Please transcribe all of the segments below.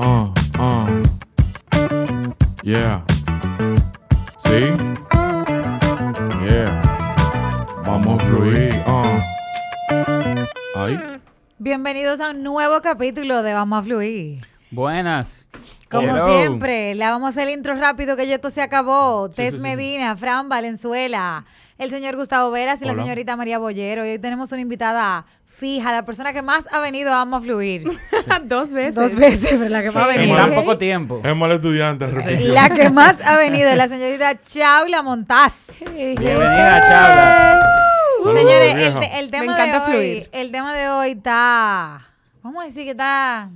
Uh, uh. Yeah. ¿Sí? Yeah. Vamos a fluir. Uh. Bienvenidos a un nuevo capítulo de Vamos a Fluir. Buenas. Como Hello. siempre, le vamos a hacer el intro rápido que ya esto se acabó. Tess sí, sí. Medina, Fran Valenzuela, el señor Gustavo Veras y la señorita María Bollero. Y hoy tenemos una invitada fija, la persona que más ha venido a Vamos a Fluir. Dos veces. Dos veces, pero la que más ha En venido. tan poco tiempo. Es mal estudiante, repito. La que más ha venido es la señorita Chaula Montaz. Bienvenida, Chabla. Saludos, Señores, el, vieja. te- el tema Me de hoy, fluir. el tema de hoy está, vamos a decir que está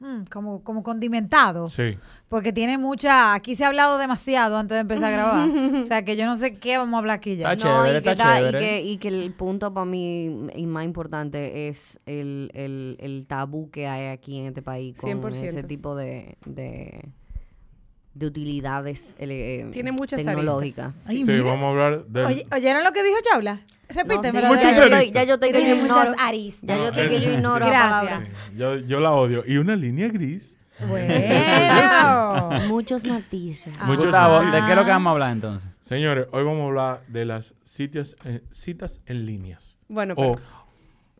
mm, como, como condimentado. Sí. Porque tiene mucha. Aquí se ha hablado demasiado antes de empezar a grabar. o sea que yo no sé qué vamos a hablar aquí ya. Está No, chévere, y, que está y chévere. que, y que el punto para mí y más importante es el, el, el tabú que hay aquí en este país con 100%. ese tipo de, de, de utilidades eh, Tiene muchas tecnológicas. Ay, Sí, mira. vamos a hablar. Oye, ¿Oyeron lo que dijo Chaula? No, Repíteme. sí, Muchas ya, yo ya yo que Tiene yo muchas ignoro. aristas. Ya yo estoy que yo ignoro Gracias. Yo, yo la odio. Y una línea gris. Bueno. Muchos matices. Muchos Gustavo, matices. ¿de qué es lo que vamos a hablar entonces? Señores, hoy vamos a hablar de las sitios, eh, citas en líneas. Bueno, O pero-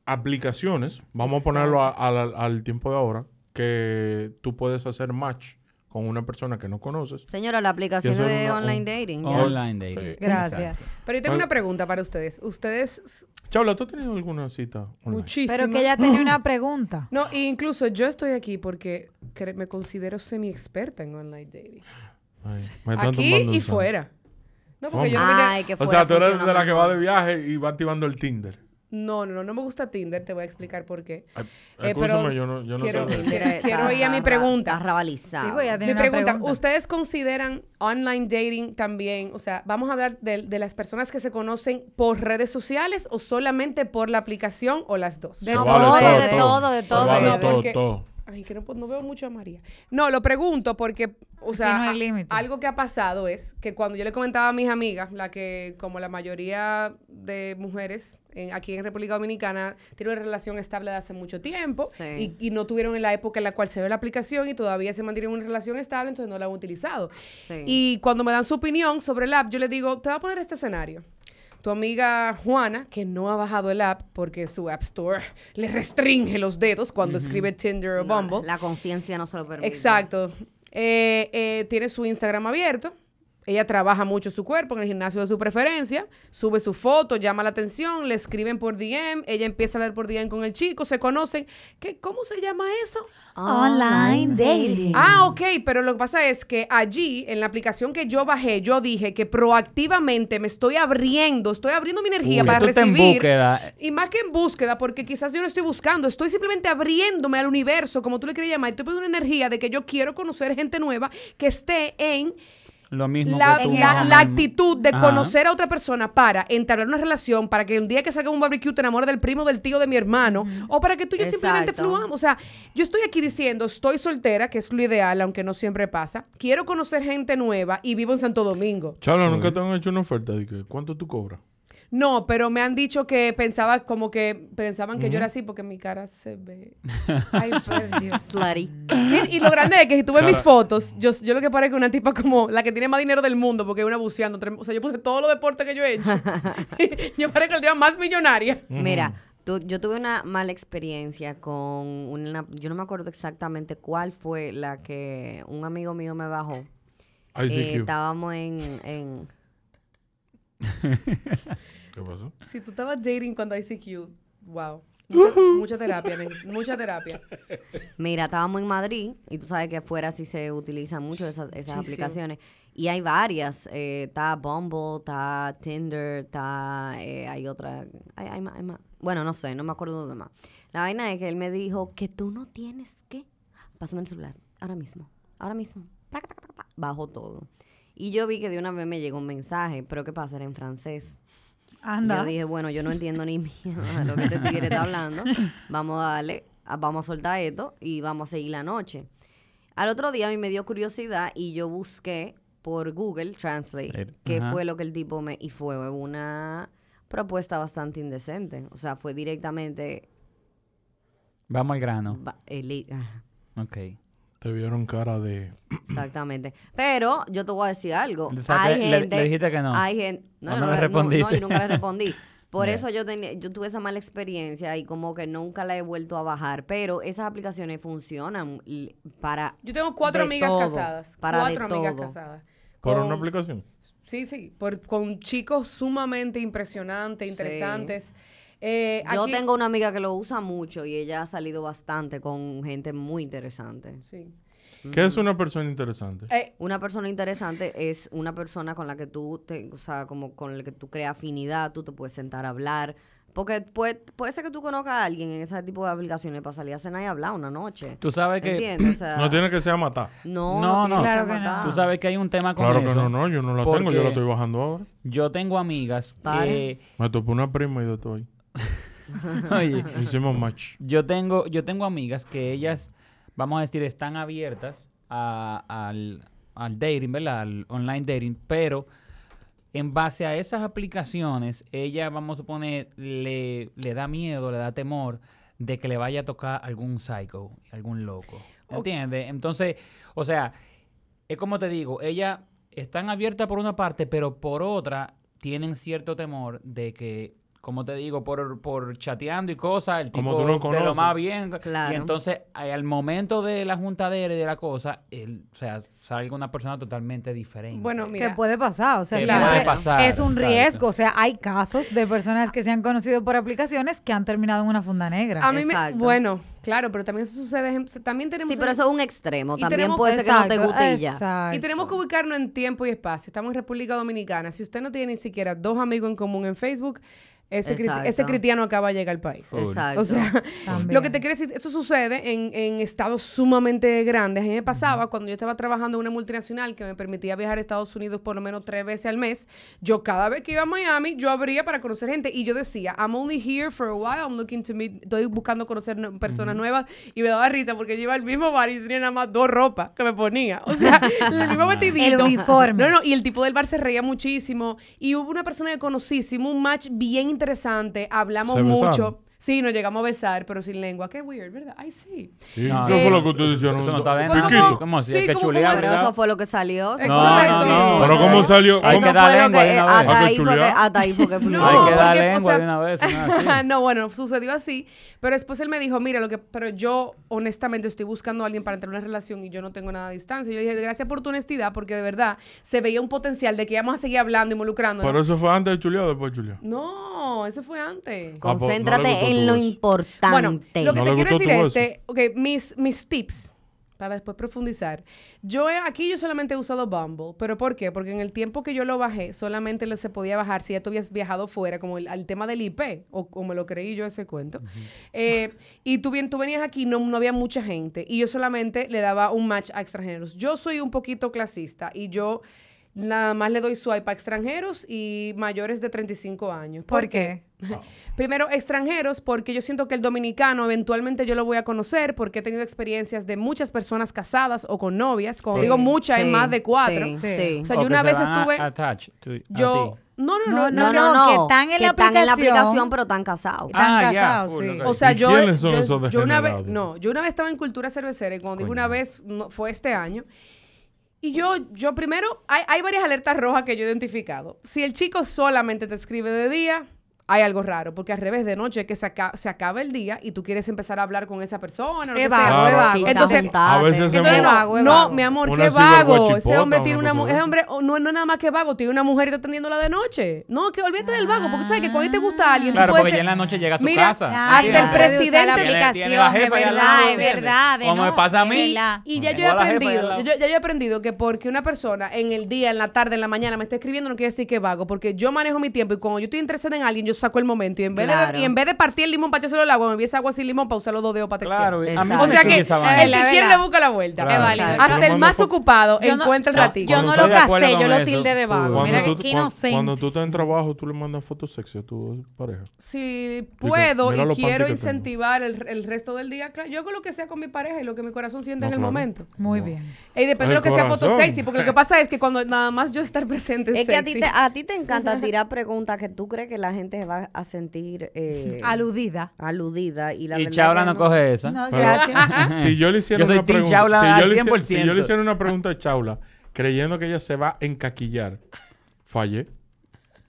aplicaciones. Vamos a ponerlo a- a la- al tiempo de ahora. Que tú puedes hacer match con una persona que no conoces. Señora, la aplicación de una- online un- dating. ya. Online dating. Sí. Gracias. Exacto. pero yo tengo una pregunta para ustedes. Ustedes, Chabla, ¿tú has tenido alguna cita online? muchísimo. Pero que ella tenía una pregunta. No, e incluso yo estoy aquí porque cre- me considero semi-experta en online dating. Ay, me están Aquí tumbando y fuera. No, porque ¿Cómo? yo no vine- Ay, que O fuera sea, tú eres funciona de la que va mejor. de viaje y va activando el Tinder. No, no, no, no me gusta Tinder, te voy a explicar por qué. Ay, Eh, pero yo no, yo no quiero- sé. de- ir a mi pregunta. Sí, pues Mi una pregunta, pregunta. ¿ustedes consideran online dating también? O sea, vamos a hablar de, de las personas que se conocen por redes sociales o solamente por la aplicación o las dos. De todo, vale de todo, de todo. vale No, todo, porque- todo. Ay, que no, pues, no veo mucho a María. No, lo pregunto porque, o sea, no algo que ha pasado es que cuando yo le comentaba a mis amigas, la que como la mayoría de mujeres en- aquí en República Dominicana tienen una relación estable de hace mucho tiempo Sí. y, y no tuvieron en la época en la cual se ve la aplicación y todavía se mantienen en una relación estable, entonces no la han utilizado. Sí. Y cuando me dan su opinión sobre el app, yo les digo, te voy a poner este escenario. Tu amiga Juana, que no ha bajado el app porque su App Store le restringe los dedos cuando escribe Tinder o No, Bumble. La conciencia no se lo permite. Exacto. Eh, eh, tiene su Instagram abierto. Ella trabaja mucho su cuerpo en el gimnasio de su preferencia, sube su foto, llama la atención, le escriben por DM, ella empieza a hablar por DM con el chico, se conocen. ¿Qué, ¿Cómo se llama eso? Online dating. Ah, ok, pero lo que pasa es que allí, en la aplicación que yo bajé, yo dije que proactivamente me estoy abriendo, estoy abriendo mi energía Uy, para estás en recibir. búsqueda. Y más que en búsqueda, porque quizás yo no estoy buscando, estoy simplemente abriéndome al universo, como tú le quieres llamar. Estoy poniendo una energía de que yo quiero conocer gente nueva que esté en Lo mismo la, que tú. la- actitud de Ajá. conocer a otra persona para entablar una relación, para que un día que salga un barbecue te enamores del primo, del tío, de mi hermano, o para que tú y yo simplemente fluamos. O sea, yo estoy aquí diciendo, estoy soltera, que es lo ideal, aunque no siempre pasa. Quiero conocer gente nueva y vivo en Santo Domingo. Chabla, nunca te han hecho una oferta de que ¿cuánto tú cobras? No, pero me han dicho que pensaba como que pensaban que yo era así porque mi cara se ve. Ay, por Dios. Slutty. Sí, y lo grande es que si tú ves mis fotos, yo, yo lo que parezco una tipa como la que tiene más dinero del mundo porque es una buceando. O sea, yo puse todos los deportes que yo he hecho. yo parezco el día más millonaria. Mira, tú- yo tuve una mala experiencia con una, yo no me acuerdo exactamente cuál fue la que un amigo mío me bajó. Eh, estábamos en, en ¿Qué pasó? Si tú estabas dating cuando ICQ, wow. Mucha, mucha terapia, mucha terapia. Mira, estábamos en Madrid y tú sabes que afuera sí se utilizan mucho esas, esas aplicaciones. Y hay varias. eh, está Bumble, está Tinder, está... eh, hay otra... Hay, hay más, hay más. Bueno, no sé, no me acuerdo de más. La vaina es que él me dijo que tú no tienes que. Pásame el celular, ahora mismo, ahora mismo. Bajo todo. Y yo vi que de una vez me llegó un mensaje, pero ¿qué pasa? Era en francés. Anda. Yo dije, bueno, yo no entiendo ni mierda lo que este tigre está hablando. Vamos a darle, vamos a soltar esto y vamos a seguir la noche. Al otro día a mí me dio curiosidad y yo busqué por Google Translate qué Ajá. fue lo que el tipo me... Y fue una propuesta bastante indecente. O sea, fue directamente... Vamos al grano. eli- ah, Ok. Te vieron cara de... Exactamente. Pero yo te voy a decir algo. O sea, hay le- gente, le dijiste que no. Hay gente. No, ¿O yo no no, le respondiste? no, yo nunca le respondí. Por eso yo tenía, yo tuve esa mala experiencia y como que nunca la he vuelto a bajar. Pero esas aplicaciones funcionan para. Yo tengo cuatro de amigas todo, casadas. Para cuatro de amigas todo. casadas. ¿Por Con- una aplicación? Sí, sí. Por, con chicos sumamente impresionantes, Sí. Eh, Yo aquí- tengo una amiga que lo usa mucho y ella ha salido bastante con gente muy interesante. Sí. ¿Qué es una persona interesante? Eh, Una persona interesante es una persona con la que tú, te, o sea, como con la que tú creas afinidad, tú te puedes sentar a hablar. Porque puede, puede ser que tú conozcas a alguien en ese tipo de aplicaciones para salir a cenar y hablar una noche. Tú sabes que... ¿Entiendes? O sea, No tiene que ser a matar. no, No, Claro que no. Tú sabes que hay un tema con Claro eso. que no, no, yo no la tengo, yo la estoy bajando ahora. Yo tengo amigas que... Me topé una prima y de todo ahí. Oye, Hicimos match. yo tengo, yo tengo amigas que ellas, vamos a decir, están abiertas a- al, al dating, ¿verdad? Al online dating, pero en base a esas aplicaciones, ella, vamos a suponer, le, le da miedo, le da temor de que le vaya a tocar algún psycho, algún loco. ¿Entiendes? Entonces, o sea, es como te digo, ellas están abiertas por una parte, pero por otra tienen cierto temor de que, como te digo, por, por chateando y cosas, el Como tipo tú no de lo conoces. más bien. Claro. Y entonces, eh, al momento de la juntadera y de la cosa, él, o sea, salga una persona totalmente diferente. bueno, mira. Que puede pasar, o sea, puede pasar, es un exacto. riesgo, o sea, hay casos de personas que se han conocido por aplicaciones que han terminado en una funda negra. A mí me, bueno, claro, pero también eso sucede, en- también tenemos Sí, pero eso es un extremo. También tenemos- puede ser que no te guste ya. Y tenemos que ubicarnos en tiempo y espacio. Estamos en República Dominicana. Si usted no tiene ni siquiera dos amigos en común en Facebook, ese, cri- ese cristiano acaba de llegar al país. Exacto. O sea, También. lo que te quiero decir, eso sucede en, en estados sumamente grandes. A mí me pasaba cuando yo estaba trabajando en una multinacional que me permitía viajar a Estados Unidos por lo menos tres veces al mes. Yo cada vez que iba a Miami, yo abría para conocer gente y yo decía, I'm only here for a while, I'm looking to meet, estoy buscando conocer no- personas nuevas y me daba risa porque yo iba al mismo bar y tenía nada más dos ropas que me ponía. O sea, el mismo vestidito. El uniforme. No, no, y el tipo del bar se reía muchísimo. Y hubo una persona que conocí, hicimos un match bien interesante, hablamos mucho. Sí, nos llegamos a besar, pero sin lengua. Qué weird, ¿verdad? Ay, sí. Sí, No, ¿Qué no. fue lo que ustedes hicieron? Eso no está piquito. como- ¿Cómo sí, que chulear? Pero eso fue lo que salió. No, no, no. Pero ¿cómo salió? Hay que dar lengua de una eh, vez. hasta, Hay que ahí fue que, chulear. hasta ahí fue que fluyó. Hay que dar lengua de una vez. ¿no? Bueno, sucedió así. Pero después él me dijo, mira, lo que, pero yo honestamente estoy buscando a alguien para entrar en una relación y yo no tengo nada a distancia. Y yo dije, gracias por tu honestidad, porque de verdad se veía un potencial de que íbamos a seguir hablando, involucrándonos. Pero eso fue antes de chulear o después de chulear. No, eso fue antes. Ah, pues, le Concéntrate en lo importante. Bueno, lo que ¿No te quiero decir es, este, ok, mis, mis tips, para después profundizar. Yo he- aquí yo solamente he usado Bumble, pero ¿por qué? Porque en el tiempo que yo lo bajé, solamente lo se podía bajar si ya tú habías viajado fuera, como el, al tema del IP, o como lo creí yo ese cuento. Eh, y tú, bien, tú venías aquí, no, no había mucha gente, y yo solamente le daba un match a extranjeros. Yo soy un poquito clasista, y yo nada más le doy swipe a extranjeros y mayores de 35 años. ¿Por qué? Primero, extranjeros, porque yo siento que el dominicano eventualmente yo lo voy a conocer, porque he tenido experiencias de muchas personas casadas o con novias. Como Sí, digo muchas, es sí, más de cuatro. sí, Sí. sí. O sea, O yo una se vez estuve. to- a yo. No, no, No, no, No, no. no, que están en que la están en la aplicación. aplicación, pero están casados. Están Ah, ya, casados, sí. O sea, ¿Y yo, quiénes son yo, esos yo una vez, no, yo una vez estaba en cultura cervecera y cuando digo una vez, no, fue este año. Y yo, yo primero, hay, hay varias alertas rojas que yo he identificado. Si el chico solamente te escribe de día, hay algo raro, porque al revés de noche es que se, aca- se acaba el día y tú quieres empezar a hablar con esa persona. lo que vago, sea. Claro. es vago. Quizá Entonces, a veces se Entonces, no, vago, es no, vago. mi amor, Una qué vago. Ese hombre una tiene una, cosa mu- de ese hombre oh, no, no es nada más que vago, tiene una mujer y está atendiéndola de noche. No, que olvídate del vago, porque tú sabes que cuando a ti te gusta alguien, Claro, tú puedes porque ser- ya en la noche llega a su Mira, casa. Hasta el presidente- aplicación, tiene la jefa ahí al verdad, es verdad. de Como me no, pasa a mí. Y ya yo he aprendido, ya yo he aprendido que porque una persona en el día, en la tarde, en la mañana me está escribiendo no quiere decir que es vago, porque yo manejo mi tiempo y cuando yo estoy interesada en alguien, yo saco el momento. Y en vez, Claro. de, y en vez de partir el limón para echárselo al agua, me hubiese agua sin limón para usar los dos dedos para textear. Claro, a mí O sea que el que quiere le busca la vuelta. Claro. Hasta el más ocupado Yo no- encuentra el ratito. Yo no lo casé, yo lo tilde de vago. Cuando Mira tú, que inocente. cuando tú estás en trabajo, tú le mandas fotos sexy a tu pareja. Si puedo y quiero incentivar el, el resto del día, claro, yo hago lo que sea con mi pareja y lo que mi corazón siente No, en el claro. momento. Muy No. bien. Y depende de lo que sea foto sexy, porque lo que pasa es que cuando nada más yo estar presente es, Es que a ti, te, a ti te encanta tirar preguntas que tú crees que la gente va a sentir eh, Aludida. aludida. Y, la Y que no coge esa. No, gracias. Si yo le hiciera Yo una pregunta, si yo, le 100%. si yo le hiciera una pregunta a Chaula, creyendo que ella se va a encaquillar, fallé.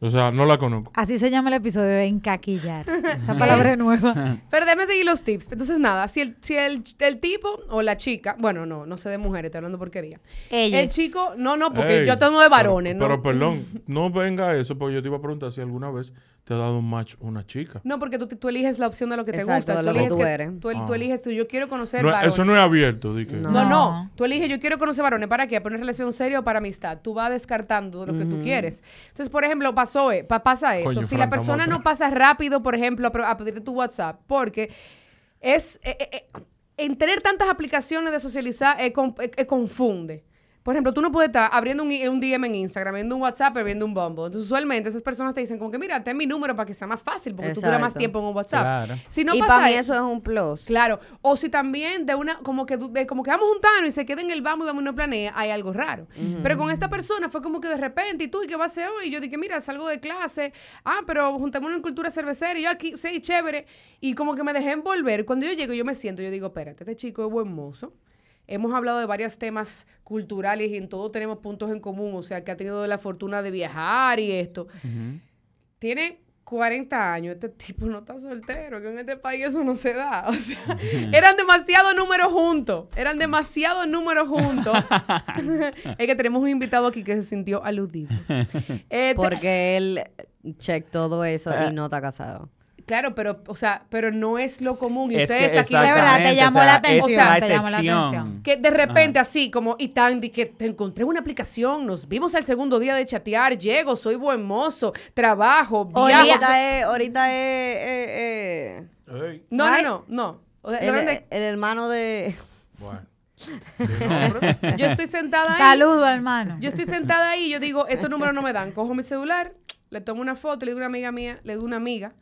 O sea, no la conozco. Así se llama el episodio de encaquillar. Esa palabra es nueva. Pero déjame seguir los tips. Entonces, nada, si el, si el, el tipo o la chica, bueno, no, no sé de mujeres, estoy hablando porquería. El chico, no, no, porque Ey, yo tengo de varones, pero, ¿no? Pero perdón, no venga eso, porque yo te iba a preguntar si alguna vez te ha dado un match una chica. No, porque tú, tú eliges la opción de lo que te Exacto, gusta. de tú lo que eliges tú que- eres. Tú, tú Ah. eliges, tú, yo quiero conocer No, varones. eso no es abierto, di que- No. No, no. Tú eliges, yo quiero conocer varones. ¿Para qué? Para una relación seria o para amistad. Tú vas descartando lo que tú quieres. Entonces, por ejemplo, pasó, eh, pa- pasa eso. Coño, si la persona no pasa rápido, por ejemplo, a, pro- a pedirte tu WhatsApp, porque es... eh, eh, eh, en tener tantas aplicaciones de socializar, eh, con- confunde. Por ejemplo, tú no puedes estar abriendo un, DM en Instagram, viendo un WhatsApp, viendo un Bumble. Entonces, usualmente esas personas te dicen como que, mira, ten mi número para que sea más fácil, porque tú duras más Exacto. tiempo en un WhatsApp. Claro. Si no y pasa para mí e- eso es un plus. Claro, o si también de una, como que, de, como que vamos juntarnos y se queda en el vamos y vamos y no planea, hay algo raro. Pero con esta persona fue como que de repente, ¿y tú y qué vas a hacer hoy? Y yo dije, mira, salgo de clase, ah, pero juntémonos en cultura cervecera, y yo aquí, sí, chévere. Y como que me dejé envolver. Cuando yo llego, yo me siento, yo digo, espérate, este chico es buen mozo. Hemos hablado de varios temas culturales y en todo tenemos puntos en común, o sea, que ha tenido la fortuna de viajar y esto. Tiene 40 años, este tipo no está soltero, que en este país eso no se da. O sea, eran demasiados números juntos, eran demasiados números juntos. es que tenemos un invitado aquí que se sintió aludido. Eh, Porque él check todo eso Ah. y no está casado. Claro, pero, o sea, pero no es lo común. Y Es ustedes que aquí De verdad, te llamó o sea, la es atención, la te llamó la atención. Que de repente así, como, y tan, de que te encontré en una aplicación, nos vimos al segundo día de chatear, llego, soy buen mozo, trabajo, Oye, viajo. Ahorita es, ahorita es eh, eh, No, no, no, no. O sea, el, hermano de... bueno. Yo estoy sentada ahí. Saludo, hermano. Yo estoy sentada ahí y yo digo, estos números no me dan. Cojo mi celular, le tomo una foto, le digo a una amiga mía, le a una amiga,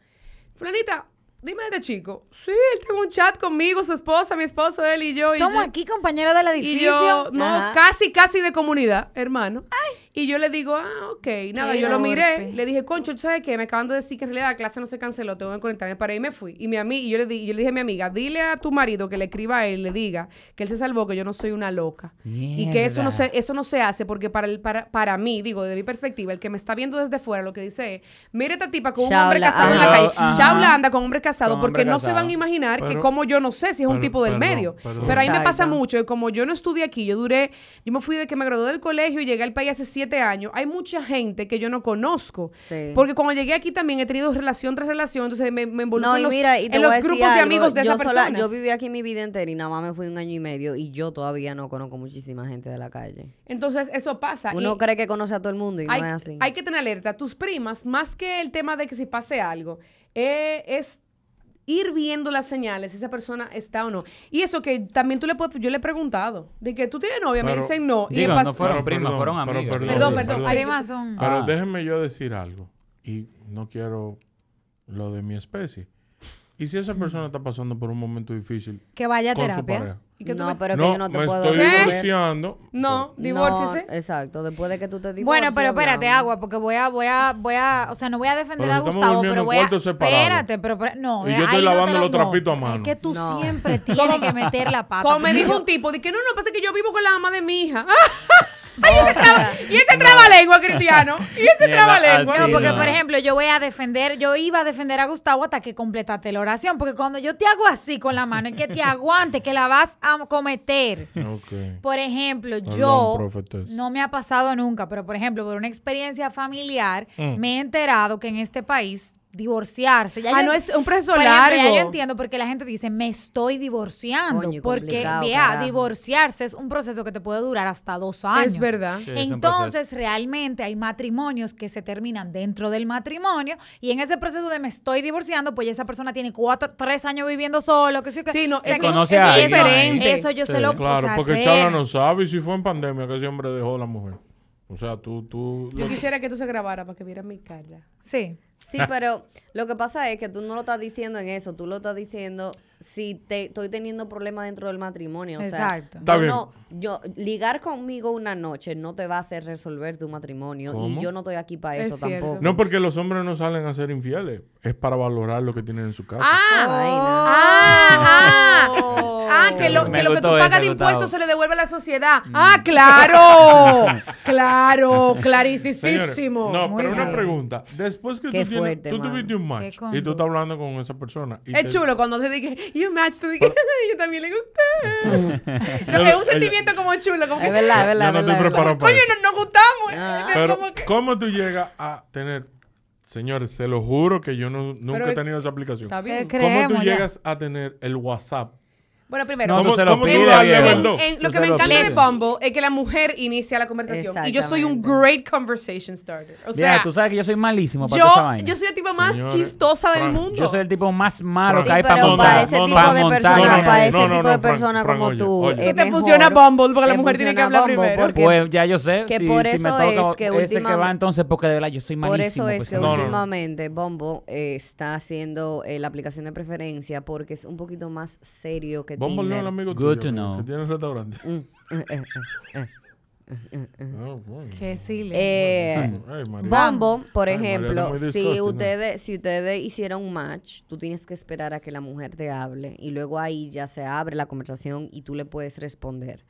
Fulanita, dime de este chico. Sí, él tiene un chat conmigo, su esposa, mi esposo, él y yo. y Somos yo- aquí compañeros del Y edificio. yo, no, Ajá. casi, casi de comunidad, hermano. Y yo le digo, ah, ok. Nada, yo lo miré. Le dije, concho, ¿tú sabes qué? Me acaban de decir que en realidad la clase no se canceló, tengo que conectarme para ahí y me fui. Y mi amiga, y yo le, di, yo le dije a mi amiga, dile a tu marido que le escriba a él, le diga que él se salvó, que yo no soy una loca. Y que eso no se, eso no se hace porque para, el, para, para mí, digo, desde mi perspectiva, el que me está viendo desde fuera lo que dice es, mire esta tipa con un hombre casado en la calle. Ajá. Shaula anda con hombre casado Con porque no se van a imaginar que como yo no sé si es un tipo del medio. Pero ahí me pasa mucho, y como yo no estudié aquí, yo duré, yo me fui de que me gradué del colegio y llegué al país hace siete años, hay mucha gente que yo no conozco. Sí. Porque cuando llegué aquí también he tenido relación tras relación, entonces me, me involucro No, en los, mira, en grupos de amigos de sola- personas. Yo viví aquí mi vida entera y nada más me fui un año y medio y yo todavía no conozco muchísima gente de la calle. Entonces eso pasa. Uno y- cree que conoce a todo el mundo y hay, no es así. hay que tener alerta. Tus primas, más que el tema de que si pase algo, eh, es ir viendo las señales si esa persona está o no. Y eso que también tú le puedes, yo le he preguntado, de que tú tienes novia, me dicen no. y Digo, no fueron primas, fueron pero, amigas. perdón, Perdón, perdón. perdón. Las primas son. Pero Ah. déjenme yo decir algo. Y no quiero lo de mi especie. ¿Y si esa persona está pasando por un momento difícil Que vaya a con su terapia. pareja? ¿Y que tú no, me- pero que no, yo no te me puedo estoy ¿Qué? divorciando. No, No, divórciese. exacto, después de que tú te divorcies. Bueno, pero espérate, hablamos. agua, porque voy a, voy a, voy a, o sea, no voy a defender Pero a Gustavo, pero voy a, espérate, pero, pero- no, Y yo estoy no te lavando lo- los no, trapitos a mano. Es que tú No. siempre tienes que meter la pata. Como me dijo un tipo, de que no, no, pasa que yo vivo con la mamá de mi hija. O sea, y ese trabalengua, Cristiano. Y ese Mierda, trabalengua. No, porque no. por ejemplo, yo voy a defender, yo iba a defender a Gustavo hasta que completaste la oración, porque cuando yo te hago así con la mano, es que te aguante, que la vas a cometer. Por ejemplo, Perdón, yo no me ha pasado nunca, pero por ejemplo, por una experiencia familiar, Mm. me he enterado que en este país divorciarse. Ya Ah, yo- no, es un proceso ejemplo, ya yo entiendo porque la gente dice, me estoy divorciando. Coño, porque vea, carajo. divorciarse es un proceso que te puede durar hasta dos años. Es verdad. Sí, es un Entonces, realmente hay matrimonios que se terminan dentro del matrimonio y en ese proceso de me estoy divorciando, pues ya esa persona tiene cuatro, tres años viviendo solo, que sí, que Sí, no, o sea, es que conoce eso- a eso-. Eso yo Sí. se lo Claro, o sea, porque Chabla no sabe si fue en pandemia que ese hombre dejó a la mujer. O sea, tú, tú... Yo quisiera que tú se grabara para que vieran mi cara. Sí. Sí, pero lo que pasa es que tú no lo estás diciendo en eso, tú lo estás diciendo si te estoy teniendo problemas dentro del matrimonio. O sea, Exacto. Está yo bien. no- yo, ligar conmigo una noche no te va a hacer resolver tu matrimonio ¿Cómo? y yo no estoy aquí para Es eso cierto. tampoco. No, porque los hombres no salen a ser infieles. Es para valorar lo que tienen en su casa. Ah, ah, ah, Oh. ah, que lo, Me que, lo que tú pagas de impuestos se le devuelve a la sociedad. Ah, claro, claro, clarísimo. no, Muy pero una pregunta. Después que Qué tú, tienes, tú tuviste un match y tú estás hablando con esa persona. y Es te- chulo cuando se dice, you match, tú dices, yo también le gusté. Yo no, es un sentimiento como chulo, como Es que, verdad, es verdad. Yo no es estoy verdad, preparado para coño, eso. nos, nos gustamos. Ah. Es Pero, como que- ¿cómo tú llegas a tener... Señores, se lo juro que yo no- nunca Pero- he tenido esa aplicación. Está bien. ¿Qué ¿Cómo tú creemos ya? llegas a tener el WhatsApp? Bueno, primero, ¿Cómo- se lo cómo tú level dos? En- Tú lo que se me lo encanta de. Bumble es que la mujer inicia la conversación. Y yo soy un great conversation starter. O Mira, sea, tú sabes que yo soy malísimo para toda esa yo, vaina. yo soy la tipa más Señores, chistosa del Frank, mundo. Yo soy el tipo más malo que hay para para montar. ese tipo de vaina para ese No, no, tipo no, de Frank, como tú, Tú te funciona Bumble, porque la mujer tiene que hablar Bumble, primero. Pues ya yo sé. que por eso es que ese que va entonces, porque de verdad yo soy Por malísimo. eso es pues, que últimamente Bombo eh, está haciendo eh, la aplicación de preferencia porque es un poquito más serio que Es Tinder. el amigo Good tuyo, to amigo, know. que tiene el restaurante. Mm, eh, bueno. Ay. Bombo, por Ay, ejemplo, si ustedes, si ustedes hicieran un match, tú tienes que esperar a que la mujer te hable y luego ahí ya se abre la conversación y tú le puedes responder.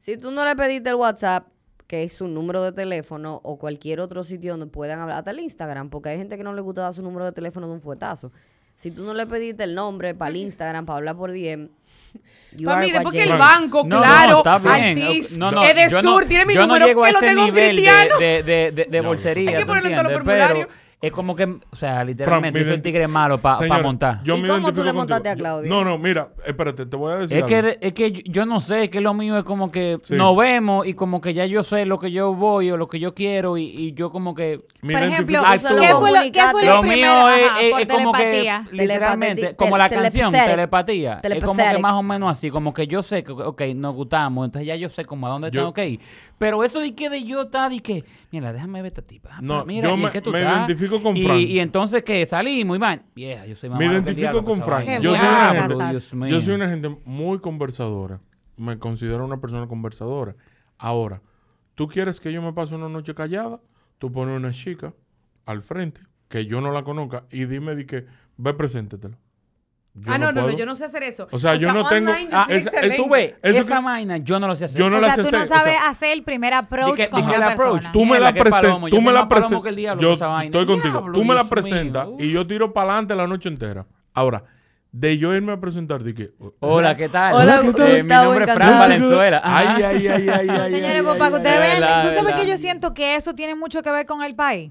Si tú no le pediste el WhatsApp, que es su número de teléfono o cualquier otro sitio donde puedan hablar, hasta el Instagram, porque hay gente que no le gusta dar su número de teléfono de un fuetazo. Si tú no le pediste el nombre para el Instagram, para hablar por DM, what después que el banco, No, no, claro, está bien. Altis, No, no, es de yo no- sur, tiene mi yo número, no llego que a lo tengo en nivel de, cristiano. de, de, de, de No, bolsería, Hay que ¿tú ponerlo en todos los entiendes? Pero formularios. Es como que, o sea, literalmente, soy el tigre malo para Señora, montar. yo ¿Y me cómo tú identifico le contigo. montaste a Claudia? No, no, mira, espérate, te voy a decir Es que, es que yo no sé, que lo mío es como que Sí. nos vemos y como que ya yo sé lo que yo voy o lo que yo quiero y, y yo como que... Por identifico- ejemplo, Actúo. ¿qué fue lo, qué fue lo, Lo primero? mío es, Ajá, es- por es como que telepatía. literalmente, Telepatía. como la canción, telepathetic. telepatía. Es como que más o menos así, como que yo sé que, ok, nos gustamos, entonces ya yo sé como a dónde Yo- tengo que ir. Pero eso de que de yo estar y que, mira, déjame ver esta tipa. Ah, No, mira, yo ¿y en me- qué tú me estás? Identifico con y, Frank. Y entonces que salimos y van, vieja, yo soy más Me malo que el identifico diablo con esa Frank. Yo soy una gente- Dios mío. Yo soy una gente muy conversadora. Me considero una persona conversadora. Ahora, tú quieres que yo me pase una noche callada, tú pones una chica al frente, que yo no la conozca, y dime de que, ve, preséntetela. Yo ah, no, no, no, yo no sé hacer eso. O sea, yo no tengo- Ah, esa-. Eso ve, Eso esa que- vaina yo no lo sé hacer. Yo no o la sea, sé tú no hacer, o sea, sabes hacer el primer approach Dije- con dije una approach. persona. Tú me la presentas, yo tú me la presentas. que el diablo Yo con esa vaina. estoy contigo. Diablo, tú me la presentas y yo tiro para adelante la noche entera. Ahora, de yo irme a presentar, que. Hola, ¿qué tal? Hola, ¿qué tal? Eh, mi Gustavo, nombre es Fran. Valenzuela. Ajá. Ay, ay, ay, ay, ay. señores, para que ustedes vean, tú sabes que yo siento que eso tiene mucho que ver con el país.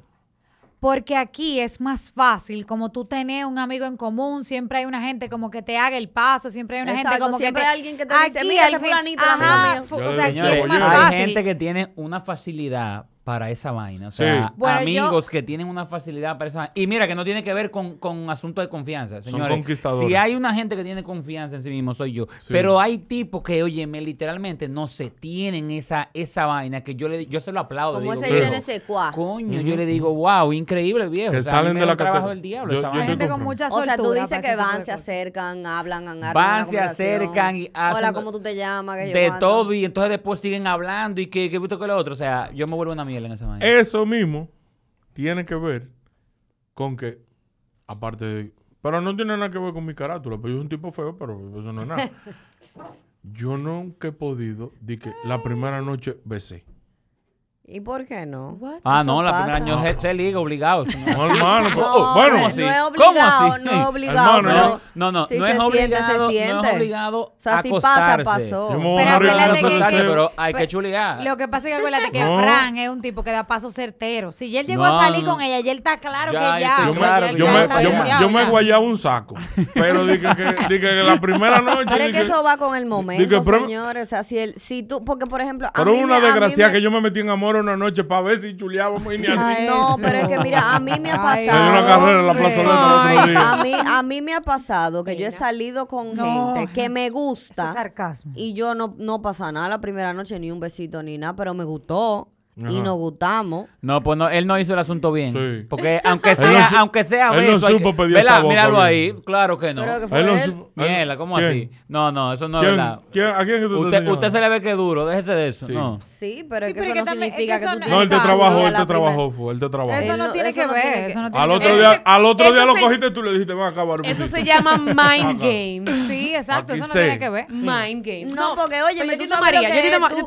Porque aquí es más fácil, como tú tenés un amigo en común, siempre hay una gente como que te haga el paso, siempre hay una gente como que siempre te... hay alguien que te dice, "Mira, al ese fin- fulanito, el Ajá, amigo mío". fu- Yo o sea, aquí es más hay hay fácil. gente que tiene una facilidad para esa vaina. O sea, Sí. Bueno, amigos yo- que tienen una facilidad para esa vaina. Y mira, que no tiene que ver con, con asunto de confianza, Son señores. conquistadores. Si hay una gente que tiene confianza en sí mismo, soy yo. Sí. Pero hay tipos que, oye, me literalmente no se tienen esa, esa vaina que yo le yo se lo aplaudo. Como digo, ese Sí. je ne sais quoi. Coño, yo le digo, wow, increíble, viejo. Que O sea, salen de la trabajo del diablo Yo- esa yo Hay vaina. gente con mucha O soltura. sea, tú dices que van, se acercan, hablan, agarran Van, se acercan y hacen- Hola, ¿cómo tú te llamas? ¿Qué sé yo De todo y entonces después siguen hablando y que, que que lo otro. O sea, yo me vuelvo una miel en esa vaina. Eso mismo tiene que ver con que, aparte de. Pero no tiene nada que ver con mi carátula. Pero yo soy un tipo feo, pero eso no es nada. yo nunca he podido de que la primera noche besé. ¿Y por qué no? Ah, no, la primera año se, se liga obligado. no. No, hermano. No, oh, bueno, no, así? no es ¿Cómo obligado, así? no es obligado, pero no, no, si no se es siente, obligado, se no es siente. obligado O sea, si pasa, pasó. Pero acuérdate que- que- pero hay que Pues, chulear. Lo que pasa es que acuérdate que No. Fran es un tipo que da paso certero. Si él llegó No, a salir no. con ella, y él está claro Ya, que ya. Yo claro yo ya me, está yo me- yo me he ya. guayado un saco. Pero dije que, dije que la primera noche. Pero es que eso va con el momento, señores. O sea, si, el, si tú, porque por ejemplo. Pero una desgracia que yo me metí en amor una noche para ver si chuleábamos y ni así. Ay, No, pero es que mira, a mí me ha una pasado. carrera en la plazoleta el Ay, otro día. A mí, a mí me ha pasado que yo he salido con No, gente que me Eso gusta es sarcasmo. y yo no, no pasa nada la primera noche, ni un besito ni nada, pero me gustó y Ajá. nos gustamos. No, pues no, él no hizo el asunto bien. Sí. Porque aunque Él no sea, su- aunque sea él no beso, hay supo que- pedir ¿verdad? esa boca Míralo bien. ahí, claro que no. Creo que fue Él no él. supo- Mierda, ¿cómo ¿Quién? así? No, no, eso no es ¿Quién- verdad. quién- ¿A quién es que tú Usted, te usted se le ve que es duro, déjese de eso. Sí. No. Sí, pero Sí, es que eso que no también- es significa que que, eso tú no- No, él te que trabajó, a él te trabajó, fue, él te trabajó. Eso no no- tiene que no ver. tiene que- Eso no tiene Al que otro día, al otro día lo cogiste tú le dijiste, ven acá, Barbie. Eso se llama mind games. Sí, exacto. Eso no tiene que ver. Mind games. No, porque oye, me yo tú a María, que yo a es,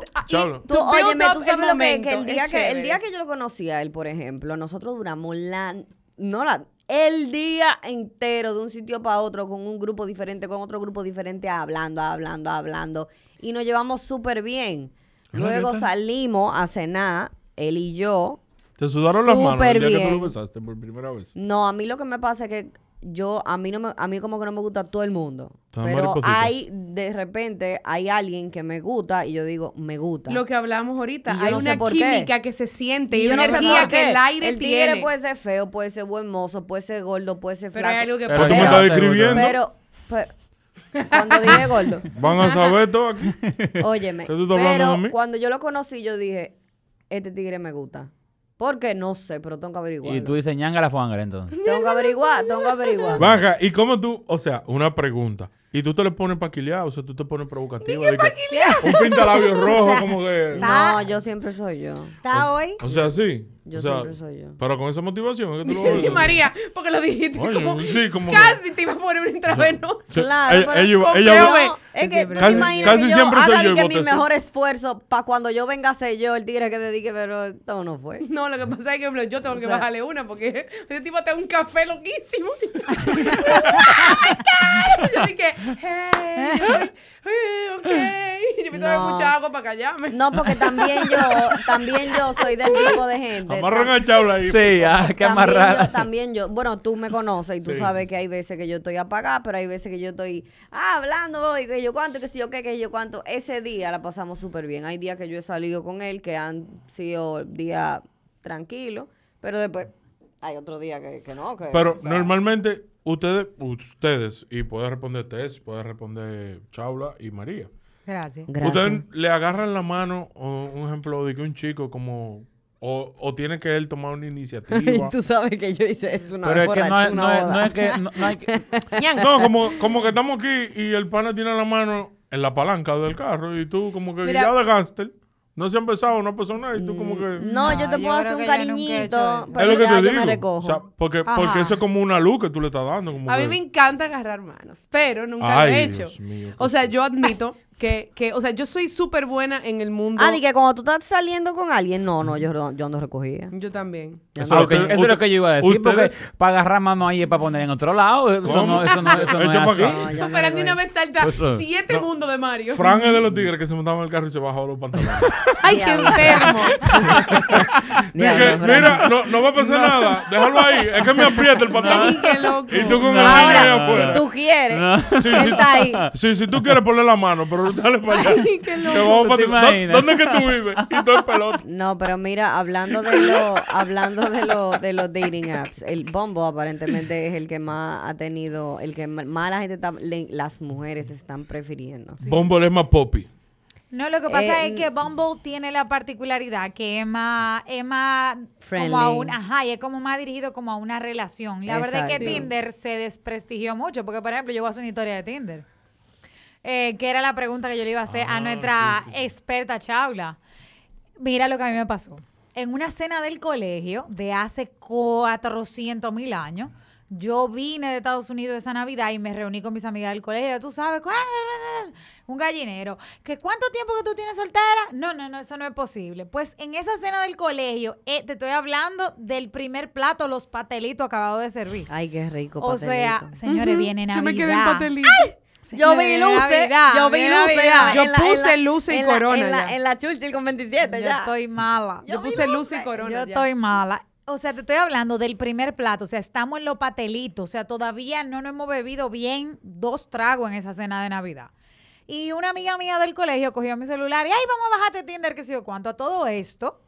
tú- y óyeme, tú sabes lo que, momento, que el día es que el día que yo lo conocí a él, por ejemplo, nosotros duramos la no la el día entero de un sitio para otro con un grupo diferente, con otro grupo diferente hablando, hablando, hablando y nos llevamos súper bien. Luego salimos a cenar él y yo. Te sudaron las manos el día que tú lo besaste por primera vez. No, a mí lo que me pasa es que yo a mí no me, a mí como que no me gusta todo el mundo, pero mariposita. hay de repente hay alguien que me gusta y yo digo, me gusta. Lo que hablamos ahorita, Y hay no una qué. química que se siente y yo una energía que el aire el tigre tiene. puede ser feo, puede ser buen mozo, puede ser gordo, puede ser pero hay flaco. algo que Pero tú me estás describiendo. Pero, pero- cuando dije gordo, Van a saber todo aquí. óyeme. ¿Qué tú estás hablando Pero cuando yo lo conocí, yo dije, este tigre me gusta. ¿Por qué? No sé, pero tengo que averiguar. Y tú dices ñanga la fuangre entonces. Tengo que averiguar, tengo que averiguar. Baja, ¿y cómo tú? O sea, una pregunta. Y tú te le pones paquileado, o sea, tú te pones provocativo. de que Un pintalabio rojo, como que. No, yo siempre soy yo. Está hoy. O sea, sí. Yo o sea, siempre soy yo. Pero con esa motivación es que tú lo Sí. María, porque lo dijiste Oye, como sí, como que- casi te iba a poner un intravenoso. Claro, ella- pero- ella ella. No, es que tú Casi- te imaginas casi que yo siempre soy haga yo de el que mi mejor esfuerzo para cuando yo venga a ser yo el tigre que dedique, pero esto no fue. No, lo que pasa es que yo tengo O que sea- bajarle una porque ese tipo te da un café loquísimo. Yo dije, hey, yo, hey, ok. No. mucha agua para callarme. No, porque también yo, también yo soy del tipo de gente. Amarran a Chabla ahí. Sí, hay que amarrar. también yo, bueno, tú me conoces y tú Sí. sabes que hay veces que yo estoy apagada, pero hay veces que yo estoy ah, hablando y que yo cuánto, que si yo qué, que yo cuánto. Ese día la pasamos súper bien. Hay días que yo he salido con él que han sido días tranquilos, pero después hay otro día que, que no. Que, Pero o sea, normalmente ustedes, ustedes, y puede responder Tess, puede responder Chabla y María. Gracias. Gracias. Ustedes le agarran la mano, o un ejemplo de que un chico como, o, o tiene que él tomar una iniciativa. Tú sabes que yo hice eso una Pero vez es que no es, en no una es, no boda. es que. No, no hay que No, como, como que estamos aquí y el pana tiene la mano en la palanca del carro y tú como que Mira. ya de gánster. No se han besado, no ha pasado nada y tú como que... No, yo te No, puedo yo hacer creo un que yo nunca he hecho cariñito, eso. es pero lo que ya te yo digo. me recojo. O sea, porque, Ajá. porque eso es como una luz que tú le estás dando. Como A mí que- me encanta agarrar manos, pero nunca lo Ay, he hecho. Dios mío, o sea, yo admito que, que, o sea, yo soy súper buena en el mundo. Ah, di que cuando tú estás saliendo con alguien, no, no, yo, no- yo no recogía. Yo también. Yo Eso no Ah, eso es lo que yo iba a decir, porque para agarrar mano ahí es para poner en otro lado. Eso ¿Cómo? no, eso no, eso no es así. No, no Para una recogía. vez salta Eso- siete mundos de Mario. Fran es de los tigres que se montaban en el carro y se bajaban los pantalones. Ay, qué enfermo. Dije, mira, no, no va a pasar nada. Déjalo ahí. Es que me aprieta el pantalón. Ay, qué loco. Y tú con el No. niño ahí Ahora, afuera. si tú quieres, Sí, él sí. está ahí. Sí, si tú quieres poner la mano, pero dale para allá. Ay, qué loco. Que vamos ¿Tú para. ¿Dónde es que tú vives? Y todo el pelota. No, pero mira, hablando de lo, hablando de lo, de los dating apps, el Bombo aparentemente es el que más ha tenido, el que ma- más la gente está, le- las mujeres están prefiriendo. Bumble es más poppy. No, lo que pasa Eh, es que Bumble tiene la particularidad que es más, es más Friendly. como a un, ajá, y es como más dirigido como a una relación. La verdad es que Exacto. Tinder se desprestigió mucho, porque por ejemplo yo voy a hacer una historia de Tinder. Eh, que era la pregunta que yo le iba a hacer Ah, a nuestra experta Chaula. Mira lo que a mí me pasó. En una cena del colegio de hace 400 mil años, Yo vine de Estados Unidos esa Navidad y me reuní con mis amigas del colegio. Tú sabes, un gallinero. ¿Que ¿Cuánto tiempo que tú tienes soltera? No, no, no, eso no es posible. Pues en esa cena del colegio, eh, te estoy hablando del primer plato, los patelitos acabados de servir. Ay, qué rico. o sea, señores, viene Yo me quedé en pastelito. Yo vi luces, Navidad, yo vi luces. Yo puse la- luces y corona En la, ya. en la Churchill con 27 Yo ya. estoy mala. Yo puse luz y corona. Yo ya. estoy mala. O sea, te estoy hablando del primer plato. O sea, estamos en los patelitos. O sea, todavía no nos hemos bebido bien dos tragos en esa cena de Navidad. Y una amiga mía del colegio cogió mi celular y, ay, vamos a bajarte Tinder, que sé yo cuánto. A todo esto,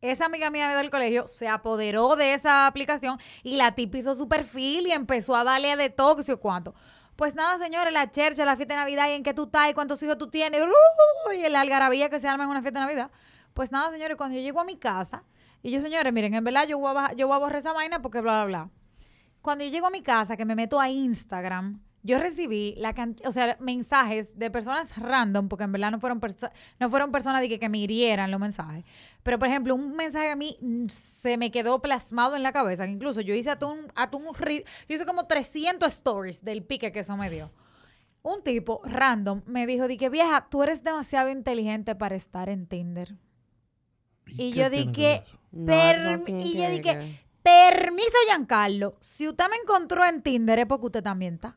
esa amiga mía del colegio se apoderó de esa aplicación y la tipa hizo su perfil y empezó a darle de todo, que sé yo cuánto. Pues nada, señores, la chercha, la fiesta de Navidad y en qué tú estás y cuántos hijos tú tienes. y la algarabía que se arma en una fiesta de Navidad. Pues nada, señores, cuando yo llego a mi casa, y yo, señores, miren, en verdad yo voy a, yo voy a borrar esa vaina porque bla, bla, bla. Cuando yo llego a mi casa, que me meto a Instagram, yo recibí la cantidad, o sea, mensajes de personas random, porque en verdad no fueron, perso- no fueron personas de que, que me hirieran los mensajes. Pero, por ejemplo, un mensaje a mí se me quedó plasmado en la cabeza, incluso yo hice un re- yo hice como 300 stories del pique que eso me dio. Un tipo random me dijo, di que vieja, tú eres demasiado inteligente para estar en Tinder. Y qué yo tiene di que que, ver eso? No, y yo ver di que- que, permiso, Giancarlo, si usted me encontró en Tinder es porque usted también está.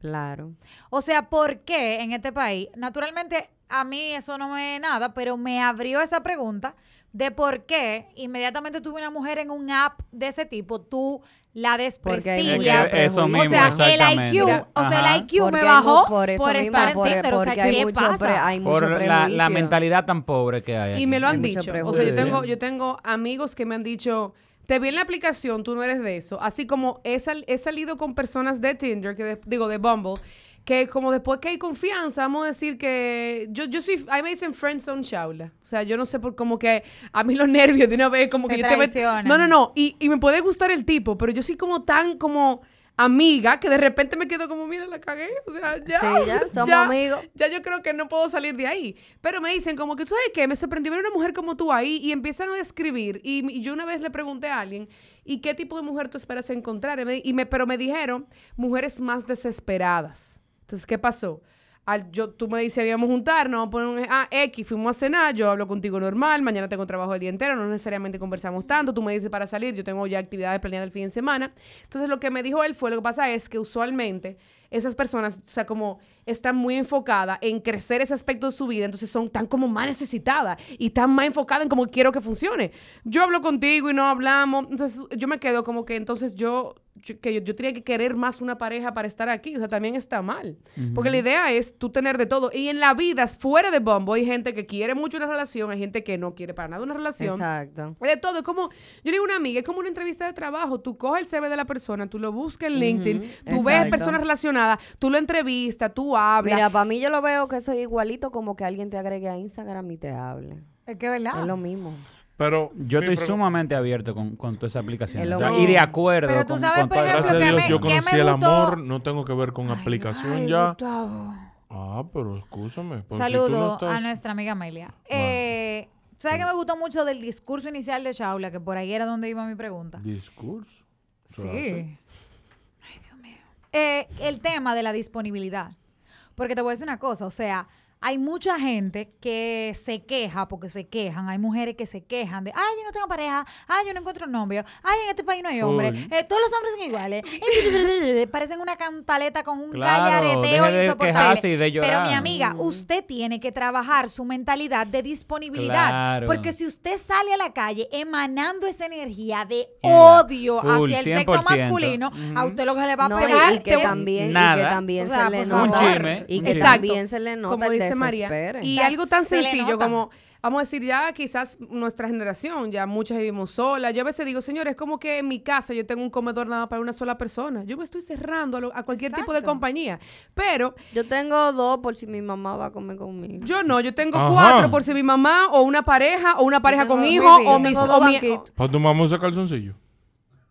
Claro. O sea, ¿por qué en este país? Naturalmente, a mí eso no me nada, pero me abrió esa pregunta de por qué inmediatamente tuve una mujer en un app de ese tipo, tú la desprestigias. Eso mismo, o sea, el IQ, o sea, el IQ me bajó por, eso mismo, estar en por- Tinder. O sea, ¿qué mucho, pasa? pre- hay mucho Por la, mentalidad tan pobre que hay. Y me lo han dicho. O sea, yo tengo, yo tengo amigos que me han dicho, te vi en la aplicación, tú no eres de eso. Así como he, sal- he salido con personas de Tinder, que de- digo, de Bumble, que como después que hay confianza, vamos a decir que yo, yo soy, a mí me dicen friendzone chaula. O sea, yo no sé por como que a mí los nervios de una vez como Te que yo te met-. No, no, no. Y, y me puede gustar el tipo, pero yo soy como tan como amiga que de repente me quedo como, mira, la cagué. O sea, ya. Sí, ya, somos ya amigos. ya yo creo que no puedo salir de ahí. Pero me dicen como que, ¿tú sabes qué? Me sorprendió ver una mujer como tú ahí y empiezan a describir. Y, y yo una vez le pregunté a alguien, ¿y qué tipo de mujer tú esperas encontrar? Y me, y me- pero me dijeron, mujeres más desesperadas. Entonces, ¿qué pasó? Yo, tú me dices, íbamos a juntar, no vamos a poner ej- ah, X, fuimos a cenar, yo hablo contigo normal, mañana tengo trabajo el día entero, no necesariamente conversamos tanto, tú me dices para salir, yo tengo ya actividades planeadas el fin de semana. Entonces, lo que me dijo él fue, lo que pasa es que usualmente esas personas, o sea, como están muy enfocadas en crecer ese aspecto de su vida, entonces son tan como más necesitadas y están más enfocadas en cómo quiero que funcione. Yo hablo contigo y no hablamos, entonces yo me quedo como que entonces yo, yo- que yo, yo tenía que querer más una pareja para estar aquí, o sea, también está mal. Porque la idea es tú tener de todo. Y en la vida, fuera de Bumble, hay gente que quiere mucho una relación, hay gente que no quiere para nada una relación. Exacto. De todo, es como, yo le digo a una amiga, es como una entrevista de trabajo. Tú coges el CV de la persona, tú lo buscas en LinkedIn, tú ves personas relacionadas, tú lo entrevistas, tú hablas. Mira, para mí yo lo veo que soy igualito como que alguien te agregue a Instagram y te hable. Es que verdad. Es lo mismo. Pero Yo estoy sumamente abierto con, con toda esa aplicación. O sea, y de acuerdo Pero tú con, sabes, con por ejemplo, Gracias a que Dios me- yo que conocí me el gustó- amor, no tengo que ver con aplicación ya. Gustavo. Ah, pero escúchame. pues, si tú Saludo a nuestra amiga Amelia. Eh, ¿Sabes qué me gustó mucho del discurso inicial de Shaula? Que por ahí era donde iba mi pregunta. Discurso. Sí. Ay, Dios mío. Eh, el tema de la disponibilidad. Porque te voy a decir una cosa, o sea, hay mucha gente que se queja porque se quejan. Hay mujeres que se quejan de, ay, yo no tengo pareja, ay, yo no encuentro novio, ay, en este país no hay hombre, eh, todos los hombres son iguales. Parecen una cantaleta con un Claro, de insoportable. de. Pero mi amiga, usted tiene que trabajar su mentalidad de disponibilidad. Claro. Porque si usted sale a la calle emanando esa energía de odio full, hacia el sexo 100%. masculino, a usted lo que le va a No, pegar y, que es- también, y que también O sea, se le nota. Un chisme, Y un que chisme. también se le nota María. Y O sea, algo tan sencillo como, vamos a decir, ya quizás nuestra generación, ya muchas vivimos solas. Yo a veces digo, señores, es como que en mi casa yo tengo un comedor nada para una sola persona. Yo me estoy cerrando a, lo- a cualquier tipo de compañía. Pero Yo tengo dos por si mi mamá va a comer conmigo. yo no, yo tengo Ajá. cuatro por si mi mamá o una pareja o una pareja con hijos o mis... o mi-. ¿Para tu mamá ese calzoncillo?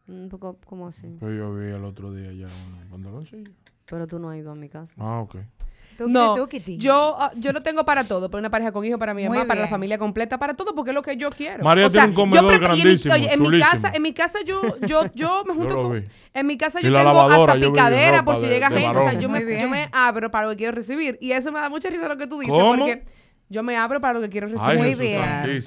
Un poco, ¿cómo así? Pues yo vi el otro día ya un pantaloncillo. Pero tú no has ido a mi casa. Ah, ok. Tuquiti, No, yo, ah, yo lo tengo para todo, para una pareja con hijos, para mi Muy mamá, para la familia completa, para todo, porque es lo que yo quiero. María tiene un yo comedor preparo- y en mi- grandísimo, oye, en mi casa, en mi casa yo, yo, yo me junto con, en mi casa yo la tengo lavadora, hasta yo picadera por si de- llega de gente, o sea, yo me, yo me abro para lo que quiero recibir y eso me da mucha risa lo que tú dices, ¿Cómo? porque yo me abro para lo que quiero recibir. Ay, Muy Jesús bien.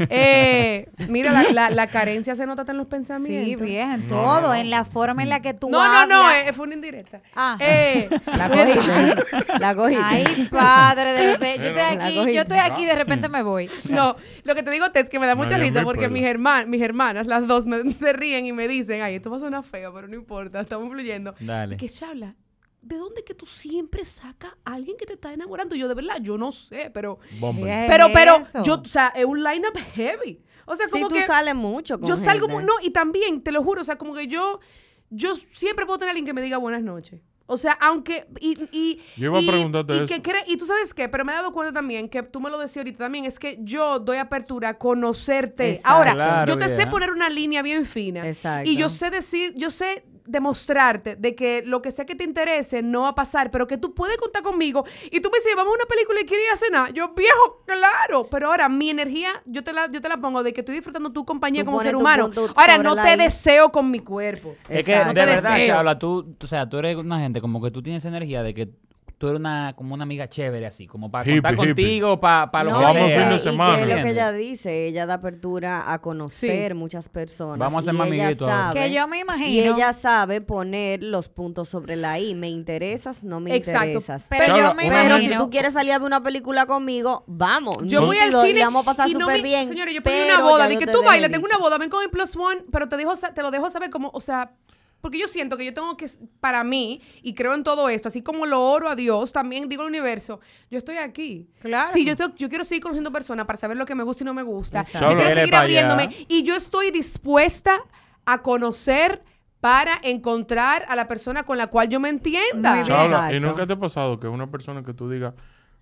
Eh, mira, la, la, la carencia se nota hasta en los pensamientos. Sí, bien, en No, todo, no, no. en la forma en la que tú No, no, no, hablas. eh, fue una indirecta. Ah. Eh, La cogiste. La cogiste. Ay, padre de los Yo estoy aquí, yo estoy aquí y de repente me voy. No, lo que te digo es que me da mucha risa porque mis, herman- mis hermanas, las dos, me, se ríen y me dicen, ay, esto va a sonar feo, pero no importa, estamos fluyendo. Dale. Que Chabla, ¿de dónde que tú siempre sacas a alguien que te está enamorando? Yo de verdad, yo no sé, pero, Bomba. ¿Qué es pero, pero, eso? yo, o sea, es un lineup heavy. O sea, Sí, como tú que sales mucho con yo salgo, gente. no, y también, te lo juro, o sea, como que yo, yo siempre puedo tener a alguien que me diga buenas noches. O sea, aunque, y, y, Yo iba a y- preguntarte y eso. que y tú sabes qué, pero me he dado cuenta también, que tú me lo decías ahorita también, es que yo doy apertura a conocerte. Exacto. Ahora, Claro, yo te sé poner una línea bien fina. Exacto. Y yo sé decir, yo sé demostrarte de que lo que sea que te interese no va a pasar, pero que tú puedes contar conmigo. Y tú me dices, vamos a una película y quieres ir a cenar. Yo, viejo, claro. Pero ahora, mi energía, yo te la, yo te la pongo de que estoy disfrutando tu compañía Tú como ser humano. Ahora, no te deseo con mi cuerpo. Es que Exacto. de No te verdad, deseo. Chabla, tú, o sea, tú eres una gente como que tú tienes energía de que tú eres una, como una amiga chévere así, como para Hippie, contar hippie. contigo, para lo No, que Vamos sea. fin de y semana. que es lo que ella dice, ella da apertura a conocer muchas personas. Vamos a ser y ahora. sabe- Que yo me imagino. Y ella sabe poner los puntos sobre la I. Me interesas, no me Exacto. interesas. Pero yo me una Pero si imagino. tú quieres salir a ver una película conmigo, vamos. Yo voy al y cine vamos a pasar y no me- bien. Señores, yo pedí una boda, que te tú ir. tengo una boda, ven con el plus one, pero te dejo, te lo dejo saber como, o sea, porque yo siento que yo tengo que, para mí, y creo en todo esto, así como lo oro a Dios, también digo al universo, yo estoy aquí. Claro. Sí, yo, tengo- yo quiero seguir conociendo personas para saber lo que me gusta y no me gusta. Exacto. Yo quiero seguir allá. abriéndome. Y yo estoy dispuesta a conocer para encontrar a la persona con la cual yo me entienda. Muy bien. Chabla, ¿y nunca te ha pasado que una persona que tú digas,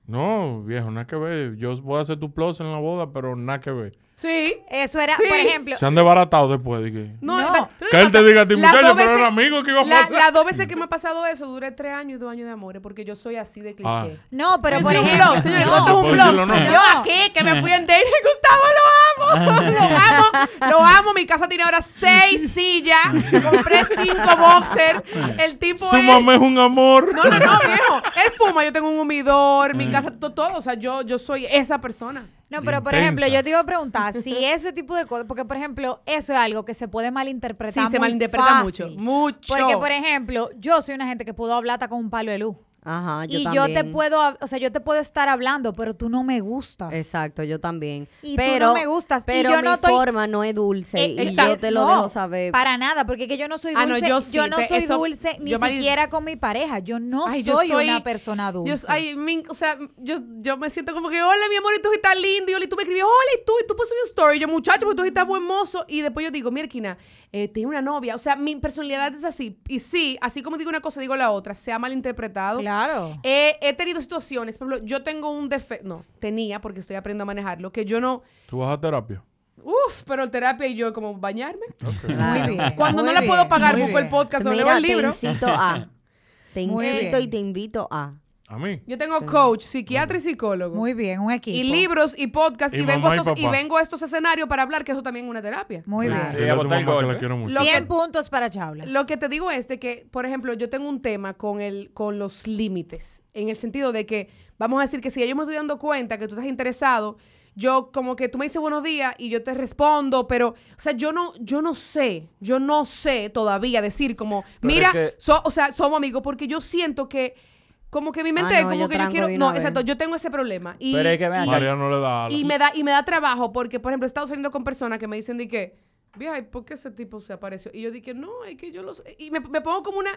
no, viejo, nada que ver, yo voy a hacer tu plus en la boda, pero nada que ver? Sí. Eso era, Sí. por ejemplo, Se han desbaratado después de que... No, No. pero- ¿tú no Que te él te pasa? diga a ti, Las muchacho, dos pero veces- era amigo que iba a la- pasar. Las dos veces que me ha pasado eso, duré tres años y dos años de amores, porque yo soy así de cliché. Ah. no, pero por ejemplo, blog, señores, no. esto es un ¿Puedo blog. decirlo, no? Yo aquí, que me fui en date y Gustavo lo amo. lo amo. Lo amo. Mi casa tiene ahora seis sillas. Compré cinco boxers. El tipo Su es... mamá es un amor. No, no, no, viejo. Él fuma, yo tengo un humidor, mi casa, to- todo. O sea, yo, yo soy esa persona. No, pero por ejemplo, yo te iba a preguntar si ese tipo de cosas, porque por ejemplo, eso es algo que se puede malinterpretar. Sí, se muy malinterpreta fácil. mucho. Mucho. Porque, por ejemplo, yo soy una gente que puedo hablar hasta con un palo de luz. Ajá, yo y también. yo te puedo, o sea, yo te puedo estar hablando, pero tú no me gustas. Exacto, yo también. Y tú pero, no me gustas, y Pero yo mi no estoy- forma no es dulce. Eh, y exacto. yo te lo No, dejo saber. Para nada, porque es que yo no soy Ah, dulce. no, yo sí, no soy eso- dulce ni yo siquiera con mi pareja. Yo no Ay, yo soy, una persona Yo, dulce. ay, mi- o sea, yo, yo me siento como que, hola, mi amor, y tú estás lindo. Y tú me escribes, hola, y tú, y tú subir un story. Y yo, muchacho, pues tú estás buen mozo. Y después yo digo, Mirkina, eh, tiene una novia. O sea, mi personalidad es así. Y sí, así como digo una cosa, digo la otra. Se ha malinterpretado. Claro. Eh, he tenido situaciones, por ejemplo, yo tengo un defecto, no, tenía, porque estoy aprendiendo a manejarlo, que yo no, ¿Tú vas a terapia? Uf, pero el terapia y yo como bañarme. Claro. Muy bien. Cuando muy no la puedo pagar, muy busco el podcast o leo el te libro. incito a. Te incito y te invito a. ¿A mí? Yo tengo coach, psiquiatra y psicólogo. Muy bien, un equipo. y libros y podcast Y y, vengo y estos, y vengo a estos escenarios para hablar que eso también es una terapia. Muy bien. Sí, Dile a tu botar el mamá que golpe. la quiero mucho. Lo 100 que- puntos para Chabla. Lo que te digo es de que, por ejemplo, yo tengo un tema con el con los límites, en el sentido de que vamos a decir que si yo me estoy dando cuenta que tú estás interesado, yo como que tú me dices buenos días y yo te respondo, pero o sea, yo no yo no sé, yo no sé todavía decir como, Pero mira, es que- so- o sea, somos amigos porque yo siento que como que mi mente Ah, no, como yo que yo tranco quiero, de una no, vez. exacto, yo tengo ese problema y Pero es que vean, y- María no le da alas. y me da, y me da trabajo porque, por ejemplo, he estado saliendo con personas que me dicen de que, vieja, ¿y ¿por qué ese tipo se apareció? Y yo dije, no, es que yo lo sé. Y me, me pongo como una,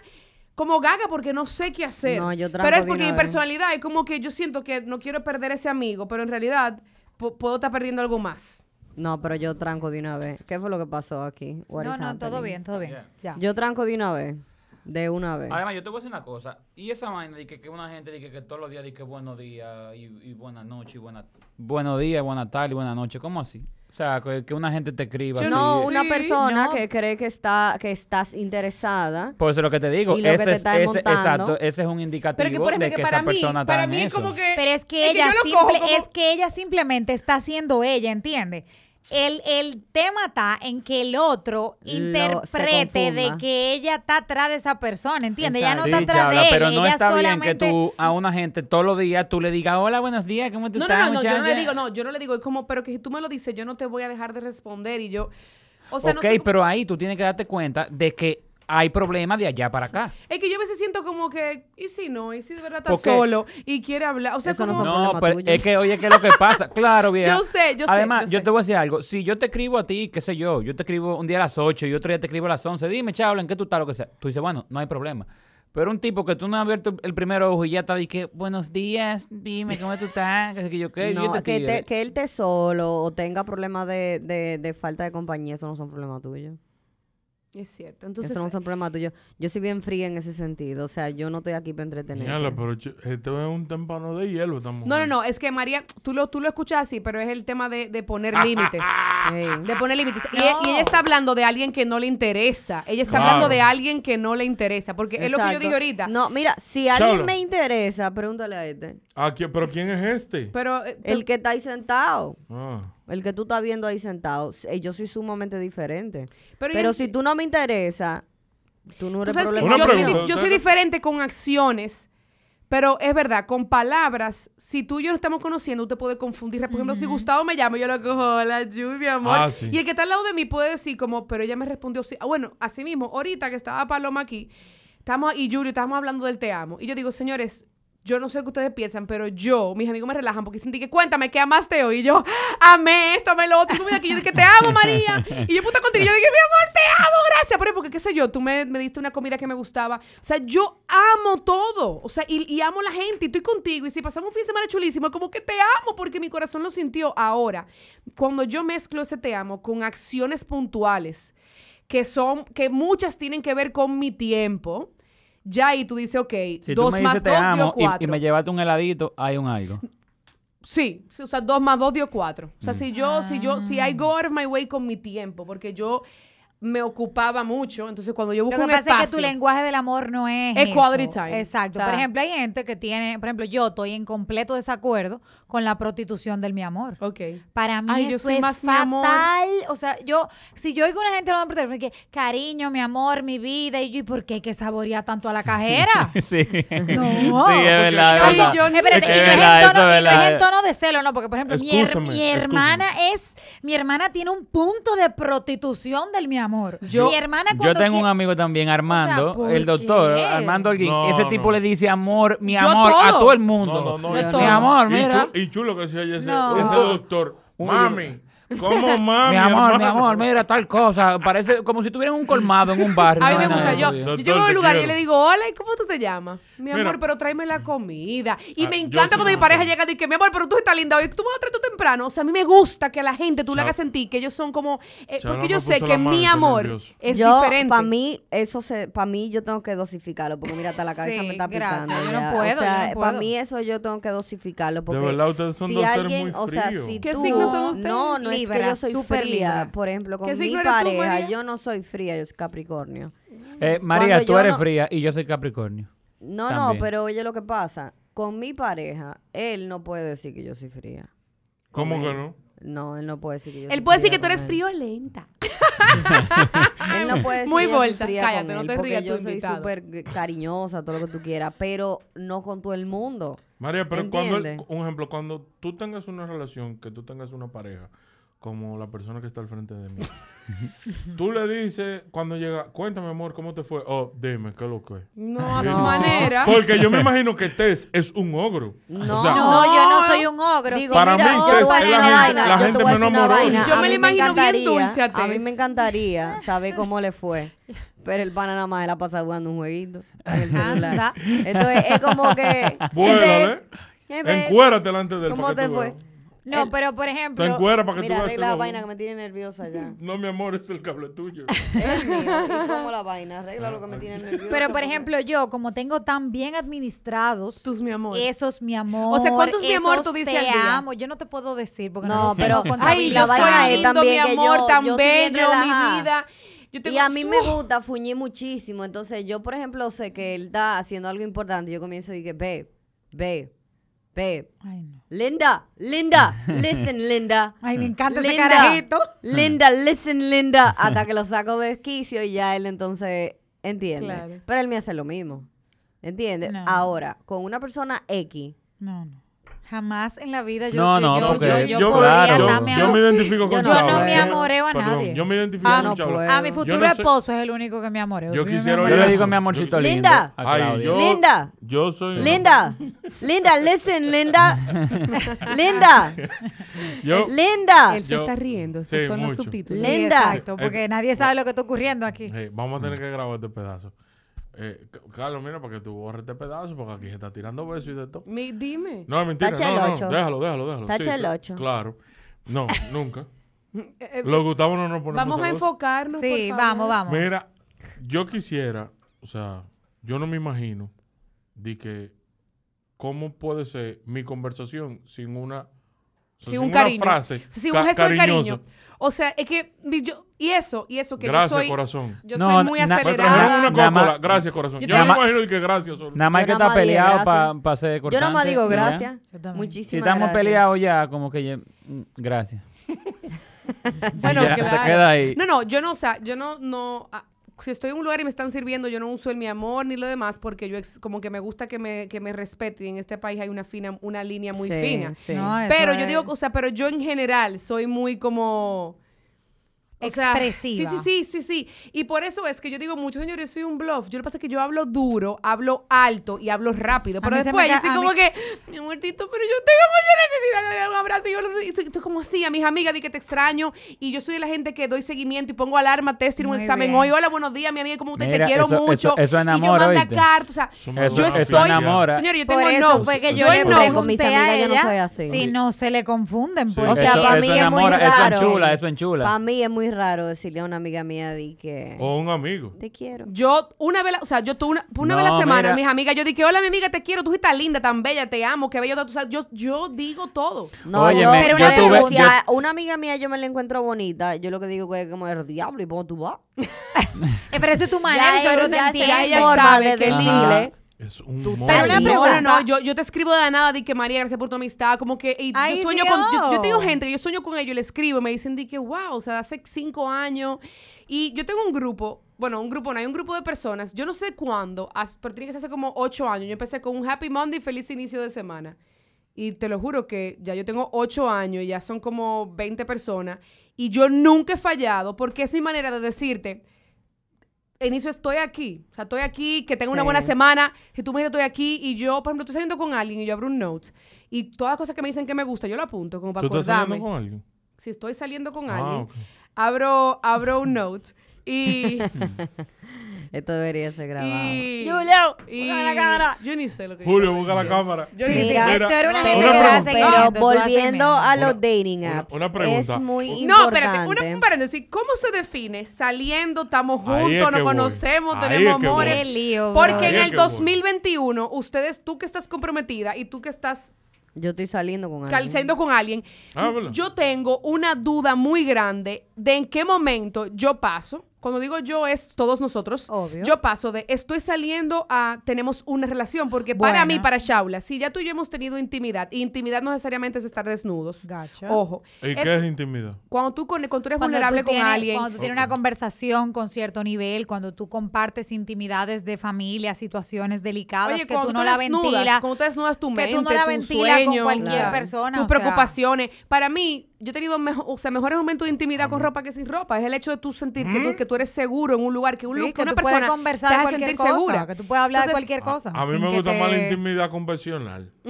como gaga porque no sé qué hacer. No, yo tranco pero es de porque una mi vez. personalidad es como que yo siento que no quiero perder ese amigo, pero en realidad pu- puedo estar perdiendo algo más. No, pero yo tranco de una vez. ¿Qué fue lo que pasó aquí? What No, is no, todo happening? bien, todo bien. Ya. Yo tranco de una vez. De una vez. Además, yo te voy a decir una cosa. Y esa vaina de que, que una gente dice que, todos los días dice que buenos días y, y buenas noches y buenas... Buenos días, buenas tardes y buenas noches. ¿Cómo así? O sea, que, que una gente te escriba. Yo así. No, Sí, una persona no. que cree que está que estás interesada. Por eso es lo que te digo. Y lo que ese te es, está ese, montando. exacto, ese es un indicativo Pero que, por ejemplo, de que que para esa mí, persona para está mí es eso. como que... Pero es que es ella simple- como- es que ella simplemente está siendo ella, ¿entiendes? El, el tema está en que el otro Lo- interprete de que ella está atrás de esa persona, ¿entiendes? Ella no Sí, está atrás Chabla, de él, pero no ella está solamente... bien que tú a una gente todos los días tú le digas, hola, buenos días, ¿cómo tú No, no, estás, no, no, yo no le muchacha?" digo, no, yo no le digo, es como, pero que si tú me lo dices, yo no te voy a dejar de responder y yo, o sea, ok, no sé, pero ahí tú tienes que darte cuenta de que hay problemas de allá para acá. es que yo a veces siento como que, y si no, y si de verdad está solo y quiere hablar, o sea, Eso no como, son No, pero tuyo. es que, oye, ¿qué es lo que pasa? Claro, vieja. Yo sé, yo sé, Además, yo yo, sé. te voy a decir algo. Si yo te escribo a ti, qué sé yo, yo te escribo un día a las 8 y otro día te escribo a las 11, dime, chabla, ¿en qué tú estás? Lo que sea. Tú dices, bueno, no hay problema. Pero un tipo que tú no has abierto el primer ojo y ya está, que buenos días, dime, ¿cómo tú estás? Que sé que yo qué. No, yo te que, te- que él esté solo o tenga problemas de, de, de falta de compañía, eso no son problemas tuyos. Es cierto, entonces, eso no son problemas tuyos. Yo soy bien fría en ese sentido. O sea, yo no estoy aquí para entretener. Mírala, pero este es un témpano de hielo, esta mujer. no, no, no, es que María, tú lo, tú lo escuchas así, pero es el tema de, de poner límites. De poner límites. Y, y ella está hablando de alguien que no le interesa. Ella está hablando de alguien que no le interesa. Porque es lo que yo dije ahorita. No, mira, si alguien me interesa, pregúntale a este. Ah, ¿qui- ¿Pero quién es este? Pero, eh, El que está ahí sentado. Ah. El que tú estás viendo ahí sentado. Eh, Yo soy sumamente diferente. Pero Pero, yo- si tú no me interesa, tú no eres Tú problema. Yo, soy, yo soy ¿ustedes- diferente con acciones, pero es verdad, con palabras, si tú y yo nos estamos conociendo, usted puede confundir. Por ejemplo, si Gustavo me llama, yo le cojo, hola, mi amor. Ah, sí. Y el que está al lado de mí puede decir como, pero ella me respondió, sí. Ah, bueno, así mismo, ahorita que estaba Paloma aquí, estamos, y Yuri, estábamos hablando del te amo. Y yo digo, señores, yo no sé qué ustedes piensan, pero yo, mis amigos me relajan porque sentí que cuéntame, ¿qué amaste hoy? Y yo, amé esto, amé lo otro. Tú me que yo dije, te amo, María. Y yo, puta contigo, yo dije, mi amor, te amo, gracias. Pero porque, qué sé yo, tú me, me diste una comida que me gustaba. O sea, yo amo todo. O sea, y, y amo la gente y estoy contigo. Y si pasamos un fin de semana chulísimo, es como que te amo porque mi corazón lo sintió. Ahora, cuando yo mezclo ese te amo con acciones puntuales, que son, que muchas tienen que ver con mi tiempo, ya ahí tú dices, ok, Si tú dos más dices te dos dio amo y- y, cuatro. me llevaste un heladito, hay un algo. Sí, sí, o sea, dos más dos dio cuatro. O sea, si yo, si yo, si I go out of my way con mi tiempo, porque yo me ocupaba mucho, entonces cuando yo Lo busco que un pasa espacio, es que tu lenguaje del amor no es Es quality time. Exacto. O sea- por ejemplo, hay gente que tiene, por ejemplo, yo estoy en completo desacuerdo con la prostitución del mi amor. Ok. Para mí Ay, yo eso soy es más fatal. O sea, yo, si yo oigo una gente hablando por teléfono, que cariño, mi amor, mi vida, y yo, ¿y por qué hay que saborear tanto a la cajera? sí. No. Sí, es verdad. No, es y verdad. yo- Espérate, Es que y no es tono- es y no es verdad. en tono de celo, no, porque por ejemplo, mi, her- excúsame. hermana es, mi hermana tiene un punto de prostitución del mi amor. Yo- mi hermana Yo tengo un amigo también, Armando, ¿por el doctor, qué? Armando Alguín. No, Ese tipo no. le dice amor, mi amor, a todo. el mundo. No, todo. Mi amor, mira. Y chulo que sea ese, No. ese doctor. Mami, ¿cómo mami? Mi amor, mi amor, mira tal cosa. Parece como si tuvieran un colmado en un barrio. A mí una me vaina gusta, de yo, yo llego a un lugar y yo le digo, hola, ¿y cómo tú te llamas? Mi Mira. amor, pero tráeme la comida. Y Ah, me yo encanta sí cuando mi pareja llega y dice, mi amor, pero tú estás linda hoy, tú me vas a traer tú temprano. O sea, a mí me gusta que a la gente tú le Chao. hagas sentir que ellos son como, eh, Chao, porque yo sé puso que la mano, mi estoy amor nervioso. es yo, diferente. para mí, eso se, para mí yo tengo que dosificarlo, porque mira, hasta la cabeza Sí, me está gracias, picando. yo no ya. puedo, o sea, no para mí eso yo tengo que dosificarlo, porque verdad, ustedes son si dos seres alguien, muy o sea, fríos. si ¿Qué tú, signo son ustedes? no, no es que Libra, yo soy súper fría, Libra. por ejemplo, con ¿Qué mi signo eres tú, pareja, María? yo no soy fría, yo soy Capricornio. Eh, María, Cuando tú yo eres no- fría y yo soy Capricornio. No, También. no, pero oye lo que pasa, con mi pareja, él no puede decir que yo soy fría. ¿Cómo que él. no? No, él no puede decir que yo Él soy puede decir fría que tú eres él. friolenta. Él no puede decir Muy que bolsa. fría Cállate, con no él, te rías, yo soy súper cariñosa, todo lo que tú quieras, pero no con todo el mundo. María, pero cuando, él- un ejemplo, cuando tú tengas una relación, que tú tengas una pareja, como la persona que está al frente de mí, tú le dices, cuando llega, cuéntame, amor, ¿cómo te fue? Oh, dime, ¿qué es lo que es? No, a su No. manera. Porque yo me imagino que Tess es un ogro. No. O sea, No, yo no soy un ogro. Digo, Para mira, mí, yo que te es- la gente- vaina, la gente menos amorosa. Yo me la imagino bien dulce a A mí Tess. me encantaría saber cómo le fue. Pero el pana nada más la pasa jugando un jueguito en el celular. Entonces es como que. Vuélale. Jefe, Encuérate delante del ¿Cómo te fue? No, El- pero por ejemplo, encuera para que Mira, tú veas arregla la vaina que me tiene nerviosa ya. No, mi amor, es el cable tuyo. Es mío. ¿Y cómo la vaina? Arregla lo que me tiene nerviosa. pero por porque- ejemplo yo, como tengo tan bien administrados Tus mi amor. esos mi amor, O sea, ¿cuántos mi amor esos tú dices te al día? amo, yo no te puedo decir porque No, no, los pero- tengo Ay, la yo vaina soy es lindo, también mi que amor, yo- tan yo soy bien bello, mi relajada. vida. Yo tengo, Y a mí me gusta fuñir muchísimo. Entonces, yo, por ejemplo, sé que él está haciendo algo importante. Yo comienzo y digo, babe, babe, babe. Ay, no. Linda, Linda, listen, Linda. Ay, me encanta ese Linda, carajito. Linda, listen, Linda. Hasta que lo saco de esquicio y ya él entonces entiende. Claro. Pero él me hace lo mismo. ¿Entiendes? No. Ahora, con una persona X, No, no. Jamás en la vida yo No, yo, no, yo, porque yo, yo- yo podría claro, yo, darme yo a- me identifico con yo no me amoreo a Perdón, nadie. Yo me identifico Ah, con no puedo. A mi Yo futuro no sé- esposo es el único que me amoreo. Yo quisiera Yo le digo mi amorcito Yo- lindo. Linda. a Ay, Linda. Yo soy. Linda, Linda, listen, Linda, Linda, Yo, Linda. Él se Yo- está riendo. Sí, son los mucho. subtítulos. Sí, Linda. exacto, porque nadie sabe lo que está ocurriendo aquí. Hey, vamos a tener que grabar este pedazo. Eh, Carlos, mira, para que tú borres este pedazo, porque aquí se está tirando besos y de todo. Mi- dime. No, es mentira. Tacha No, el déjalo, déjalo, déjalo. Tacha el cl- ocho. Claro. No, nunca. Eh, eh, Los Gustavo no nos ponemos vamos a enfocarnos. Sí, por vamos, favor. vamos. Mira, yo quisiera, o sea, yo no me imagino de que cómo puede ser mi conversación sin una, o sea, Sí, un una cariño. frase Sí, un gesto de cariño. O sea, es que yo, y eso, y eso que Gracias, yo soy, corazón. yo No, soy muy acelerada. una Nada Coca-Cola. más- Gracias, corazón. Yo Yo, no me imagino que gracias solo. Nada más Yo que está peleado para ser Yo cortante. nada más digo ¿ya? gracias. Yo también. Muchísimas Si estamos gracias. peleados ya, como que ya, mm, gracias. Bueno, Ya, se claro. queda ahí. No, no, yo no, o sea, yo no, no, ah, si estoy en un lugar y me están sirviendo, yo no uso el mi amor ni lo demás porque yo ex- como que me gusta que me, que me respeten. En este país hay una fina, una línea muy Sí, fina. sí. No, Pero yo es- digo, o sea, pero yo en general soy muy como... o sea, Expresiva. sí, sí, sí, sí, sí. Y por eso es que yo digo mucho, señores, yo soy un bluff. Yo lo que pasa es que yo hablo duro, hablo alto y hablo rápido. Pero después yo soy como mí- que, mi amortito, pero yo tengo mucha necesidad de dar un abrazo. Y yo y tú como así, a mis amigas, di que te extraño. Y yo soy de la gente que doy seguimiento y pongo alarma, test, un Muy examen bien. hoy. Hola, buenos días, mi amiga, ¿cómo usted? Mira, te quiero eso- mucho. eso- eso y yo enamora, manda cartas. O sea, Eso yo estoy... enamora. Señores, yo tengo notes. fue que yo, Yo le en no. Con mis amigas yo no soy así. si no se le confunden. Pues. O sea, para mí es muy enamora, eso raro. enchula, eso enchula. Para mí es muy raro decirle a una amiga mía di que O un amigo. te quiero. Yo, una vez, la- o sea, yo tuve una, una vez a la No, semana, mira. mis amigas, yo dije, hola, mi amiga, te quiero, tú estás linda, tan bella, te amo, qué bello, tú sabes, yo, yo digo todo. No, Óyeme, yo, Pero yo una tuve- si a una amiga mía yo me la encuentro bonita, yo lo que digo es como el diablo y cómo tú vas. Eh, pero esa es tu manera, Ya te ella sabe de que decirle. Es un Pero una monstruo. No, pregunta. no, no, yo, yo te escribo de la nada, di que María, gracias por tu amistad, como que, y Ay, yo sueño con, yo, yo tengo gente que yo sueño con ellos, le escribo, y me dicen, di que, wow, o sea, hace cinco años, y yo tengo un grupo, bueno, un grupo, no, hay un grupo de personas, yo no sé cuándo, pero tiene que ser hace como ocho años, yo empecé con un Happy Monday, feliz inicio de semana, y te lo juro que ya yo tengo ocho años, ya son como 20 personas, y yo nunca he fallado, porque es mi manera de decirte, inicio estoy aquí. O sea, estoy aquí, que tengo una buena semana. Si tú me dices estoy aquí y yo, por ejemplo, estoy saliendo con alguien y yo abro un note y todas las cosas que me dicen que me gusta, yo lo apunto como para ¿Tú estás acordarme. saliendo con alguien? Si estoy saliendo con Ah, alguien, abro, abro un note y... Esto debería ser grabado. y Julio, y- ponga la cámara. Yo ni sé lo que Julio, busca la cámara. Yo Sí, ni sé. Mira, eres una gente que Pero volviendo a los dating apps, una pregunta. es muy No, importante. espérate, una, un paréntesis. ¿Cómo se define saliendo, estamos juntos, es que nos conocemos, Ahí tenemos es que amores? Qué lío, Porque en el que voy. 2021, ustedes, tú que estás comprometida y tú que estás Yo estoy saliendo con alguien. saliendo con alguien, Ah, yo tengo una duda muy grande de en qué momento yo paso. Cuando digo yo es todos nosotros. Obvio. Yo paso de estoy saliendo a tenemos una relación. Porque para mí, para Shaula, si ya tú y yo hemos tenido intimidad, y intimidad no necesariamente es estar desnudos. Gacho. Ojo. ¿Y Eh, qué es intimidad? Cuando tú, con- cuando tú eres Cuando vulnerable tú con alguien. Cuando tú tienes una conversación con cierto nivel, cuando tú compartes intimidades de familia, situaciones delicadas Oye, que tú no la desnudas, ventilas. cuando tú desnudas tu que mente, tú no la ventilas con cualquier Claro. persona. tus sea, preocupaciones. Para mí, yo he tenido mejo- o sea, mejores momentos de intimidad con ropa que sin ropa. Es el hecho de tú sentir que, tú, que tú eres seguro en un lugar, que, un, sí, que que una tú persona puedes conversar te de hace cualquier sentir cosa, segura. que tú puedes hablar Entonces, de cualquier cosa. A mí me gusta te- más la intimidad convencional.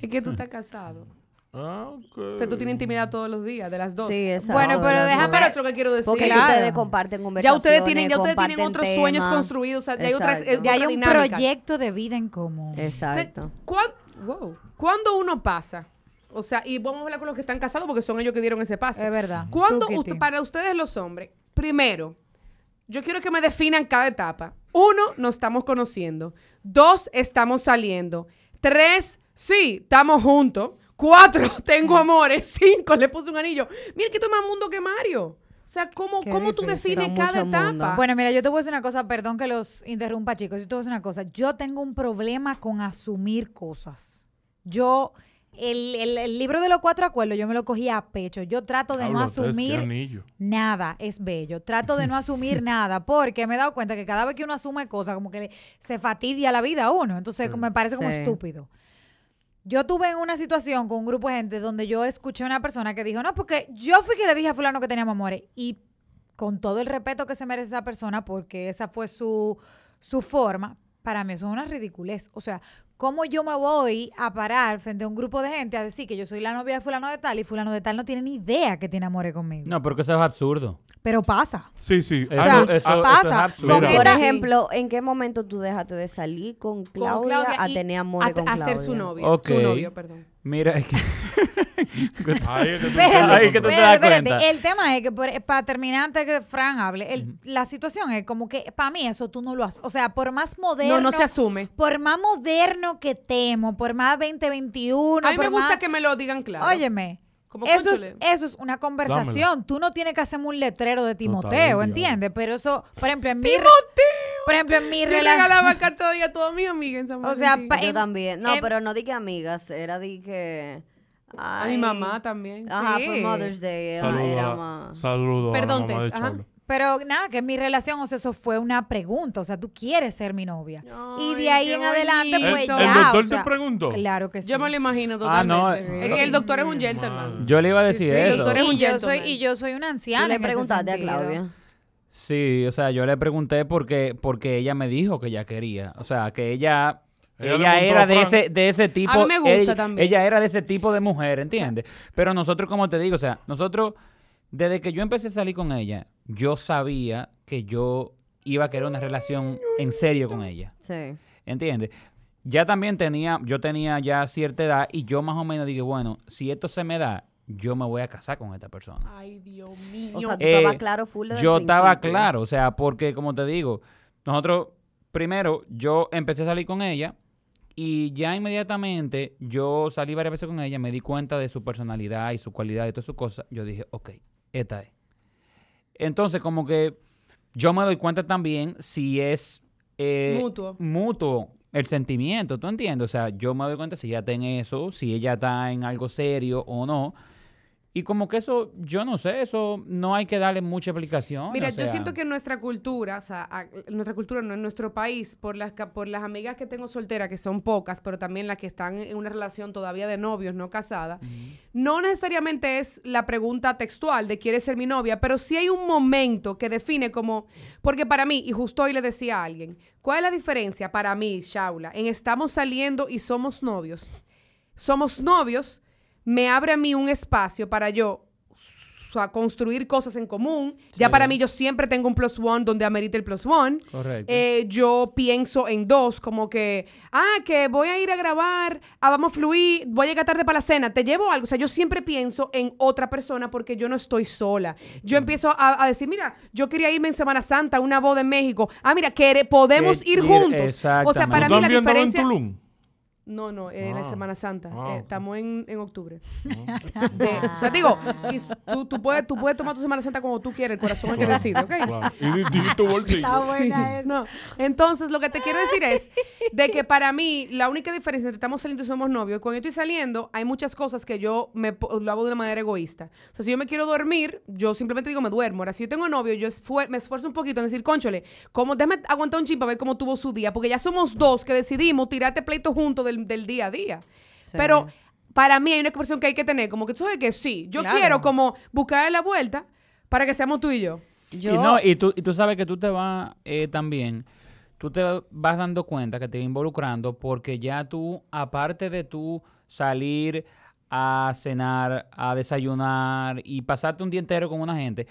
Es que tú estás casado. Ah, ok. O sea, tú tienes intimidad todos los días, de las dos. Sí, exacto. Bueno, pero déjame-. Pero eso es lo que quiero decir. Porque Claro. ustedes comparten ya conversaciones, ustedes tienen, ya ustedes tienen otros sueños construidos. O sea, ya hay otra. Ya un dinámica. proyecto de vida en común. Exacto. ¿Cuán- wow. ¿Cuándo uno pasa O sea, y vamos a hablar con los que están casados porque son ellos que dieron ese paso. Es verdad. ¿Cuándo Tú, usted- para ustedes los hombres, primero, yo quiero que me definan cada etapa. Uno, nos estamos conociendo. Dos, estamos saliendo. Tres, sí, estamos juntos. Cuatro, tengo amores. Cinco, le puse un anillo. Mira que tú más mundo que Mario. O sea, ¿cómo, cómo tú defines cada mundo. etapa? Bueno, mira, yo te voy a decir una cosa, perdón que los interrumpa, chicos. Yo te voy a decir una cosa. Yo tengo un problema con asumir cosas. Yo, el, el- el libro de los cuatro acuerdos, yo me lo cogí a pecho. Yo trato de no asumir nada. Es bello. Trato de no asumir nada porque me he dado cuenta que cada vez que uno asume cosas, como que le- se fatidia la vida a uno. Entonces, me parece como Sí. estúpido. Yo tuve en una situación con un grupo de gente donde yo escuché a una persona que dijo, no, porque yo fui que le dije a fulano que teníamos amores. Y con todo el respeto que se merece esa persona, porque esa fue su, su forma, para mí eso es una ridiculez. O sea, ¿cómo yo me voy a parar frente a un grupo de gente a decir que yo soy la novia de fulano de tal y fulano de tal no tiene ni idea que tiene amores conmigo? No, porque eso es absurdo. Pero pasa. Sí, sí. Eso, Hay- eso- eso pasa. es absurdo. Con Mira, Por ejemplo, ¿en qué momento tú dejaste de salir con Con Claudia, a y tener amores a, con a Claudia? ser su novio. Ok. Su novio, perdón. Mira, es que- Ahí es que tú Espérate, sabes Ahí que tú te espérate, das espérate. cuenta. El tema es que, por- para terminar antes que Fran hable, el- la situación es como que para mí eso tú no lo haces. O sea, por más moderno. No, no se asume. Por más moderno que temo, por más 2021. a mí me por gusta más- que me lo digan claro. Óyeme. Como, Eso es, cónchale. eso es una conversación. Tú no tienes que hacerme un letrero de Timoteo. ¿entiendes? Pero eso, por ejemplo, en mi... re- Por ejemplo, en mi Yo relación... regalaba carta de día a toda mi amiga en San O sea, pa- Yo en- también. No, en- pero no di que amigas, era di que... a mi ay, mamá también. Ajá, sí. fue Mother's Day. era- Saludos era a- más... saludos a la Perdón, mamá de Tess, ajá. Cholo. Pero nada, que en mi relación, o sea, eso fue una pregunta. O sea, tú quieres ser mi novia. y de ahí qué en adelante, bonito. pues ¿El, ya. el doctor o sea, te preguntó? Claro que sí. Yo me lo imagino Ah, totalmente. no, es que el doctor es un gentleman. yo le iba a decir sí, el eso. doctor es un y, yo gentleman. soy, y yo soy una anciana. ¿Tú le en ese preguntaste a sentido. Claudia? Sí, o sea, yo le pregunté porque, porque ella me dijo que ella quería. O sea, que ella... Ella era de ese, de ese tipo. A mí me gusta ella, también. ella era de ese tipo de mujer, ¿entiendes? Pero nosotros, como te digo, o sea, nosotros, desde que yo empecé a salir con ella, yo sabía que yo iba a querer una relación en serio con ella. Sí. ¿Entiendes? Ya también tenía, yo tenía ya cierta edad y yo más o menos dije, bueno, si esto se me da, yo me voy a casar con esta persona. Ay, Dios mío. O sea, tú Eh, estabas claro full desde el Yo estaba claro, o sea, porque como te digo, nosotros, primero, yo empecé a salir con ella y ya inmediatamente yo salí varias veces con ella, me di cuenta de su personalidad y su cualidad y todas sus cosas. Yo dije, ok, esta es. Entonces, como que yo me doy cuenta también si es eh, Mutuo. mutuo el sentimiento, ¿tú entiendes? O sea, yo me doy cuenta si ella está en eso, si ella está en algo serio o no. Y como que eso, yo no sé, eso no hay que darle mucha explicación. Mira, o yo sea, siento que en nuestra cultura, o sea, a- nuestra cultura, no en nuestro país, por las, por las amigas que tengo solteras, que son pocas, pero también las que están en una relación todavía de novios, no casada, no necesariamente es la pregunta textual de ¿quieres ser mi novia? Pero sí hay un momento que define como, porque para mí, y justo hoy le decía a alguien, ¿cuál es la diferencia para mí, Shaula, en estamos saliendo y somos novios? Somos novios, me abre a mí un espacio para yo o sea, construir cosas en común. Ya para mí yo siempre tengo un plus one donde amerita el plus one. Correcto. Eh, yo pienso en dos, como que, ah, que voy a ir a grabar, ah, vamos a fluir, voy a llegar tarde para la cena, te llevo algo. O sea, yo siempre pienso en otra persona porque yo no estoy sola. Yo Mm. empiezo a, a decir, mira, yo quería irme en Semana Santa a una boda en México. Ah, mira, que podemos ir ir- juntos. O sea, exactamente. para ¿Tú mí la diferencia... en Tulum? No, no, en la Ah. Semana Santa. Ah, Eh, estamos en, en octubre. De- o sea, digo, y tú, tú puedes, tú puedes tomar tu Semana Santa como tú quieres, el corazón es que decide, ¿ok? Claro. Y, tu bolsillo. Está buena esa. No. Entonces, lo que te quiero decir es de que para mí, la única diferencia entre estamos saliendo y somos novios, cuando yo estoy saliendo, hay muchas cosas que yo me, lo hago de una manera egoísta. O sea, si yo me quiero dormir, yo simplemente digo, me duermo. Ahora, si yo tengo novio, yo esfuer- me esfuerzo un poquito en decir, conchole, como, déjame aguantar un chip para ver cómo tuvo su día, porque ya somos dos que decidimos tirarte pleito juntos del, del día a día. Sí. Pero para mí hay una expresión que hay que tener, como que tú sabes que sí, yo Claro. quiero como buscar la vuelta para que seamos tú y yo. Yo, Y, no, y, tú, y tú sabes que tú te vas eh, también, tú te vas dando cuenta que te vas involucrando porque ya tú, aparte de tú salir a cenar, a desayunar y pasarte un día entero con una gente,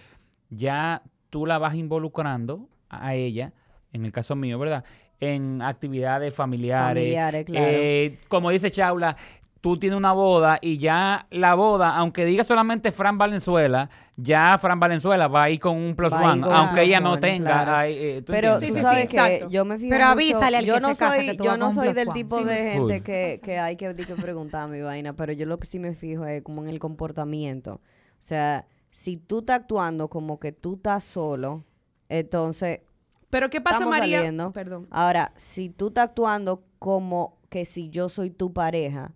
ya tú la vas involucrando a ella, en el caso mío, ¿verdad? En actividades familiares. Familiares, claro. Eh, como dice Chaula, tú tienes una boda y ya la boda, aunque diga solamente Fran Valenzuela, ya Fran Valenzuela va a ir con un plus one, aunque ella no one, tenga. claro. ahí, eh, ¿tú Pero entiendes? tú Sí, sí, sabes sí, que exacto. yo me fijo Pero mucho- avísale al yo que no se casa soy, que tú yo no soy del one. tipo Sí, de sí. gente que, que hay que, di que preguntar mi vaina, pero yo lo que sí me fijo es como en el comportamiento. O sea, si tú estás actuando como que tú estás solo, entonces Pero ¿qué pasa, estamos María? saliendo. Perdón. Ahora, si tú estás actuando como que si yo soy tu pareja,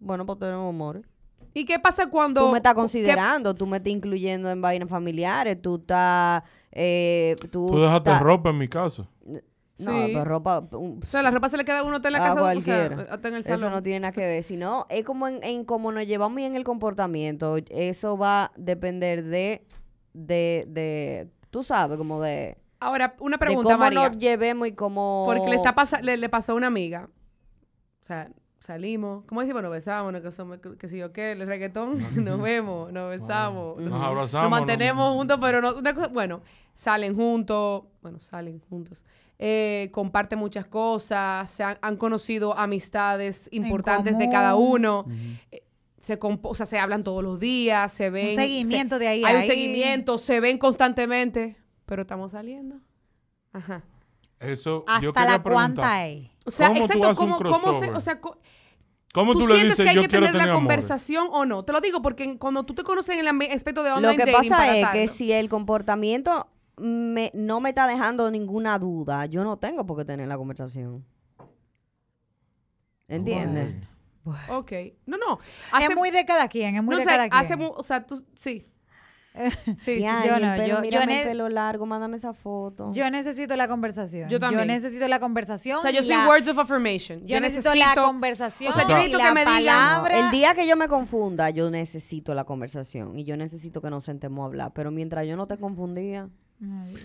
bueno, pues tenemos amor. ¿Y qué pasa cuando Tú me estás qué- considerando, tú me estás incluyendo en vainas familiares, tú estás... Eh, tú, Tú dejaste estás- ropa en mi casa. No, Sí. pero ropa... O sea, la ropa se le queda a uno en la a casa, o sea, cualquiera. hasta en el Eso no tiene nada que ver, sino es como en, en cómo nos llevamos y en el comportamiento. Eso va a depender de, de, de, tú sabes, como de, Ahora, una de pregunta, cómo María. nos llevemos y cómo... Porque le, está pasa- le, le pasó a una amiga. O sea, salimos. ¿Cómo decimos? Nos besamos, no que somos, que si yo qué, el reggaetón, nos vemos, nos besamos. Nos nos- abrazamos, Nos nos- mantenemos juntos, pero no. una cosa- bueno, salen juntos. Bueno, salen juntos. Eh, comparten muchas cosas. Se han, han conocido amistades importantes de cada uno. Eh, Se, o sea, se hablan todos los días, se ven. seguimiento se- de ahí Hay un seguimiento, se ven constantemente, pero estamos saliendo. Ajá. Eso, Hasta la cuánta es. O sea, ¿Cómo tú exacto, haces un ¿cómo, cómo se, o sea, ¿Cómo ¿tú, tú, le sientes dices que hay yo que tener tener la conversación o no? Te lo digo porque cuando tú te conoces en el aspecto de Lo online que dating, pasa es que si el comportamiento me, no me está dejando ninguna duda, yo no tengo por qué tener la conversación. ¿Entiendes? Ok. No, no. es muy de cada quien, es muy no de sé, cada quien. hace o sea, tú, sí. Sí, sí, Ya, sí. yo no, pelo, yo- yo mírame ne- el pelo largo, mándame esa foto. Yo necesito la conversación. Yo también. necesito la conversación. O sea, yo soy la- words of affirmation. Yo necesito la conversación. O sea, yo necesito que me digan- palabra. El día que yo me confunda, yo necesito la conversación y yo necesito que nos sentemos a hablar. Pero mientras yo no te confundía,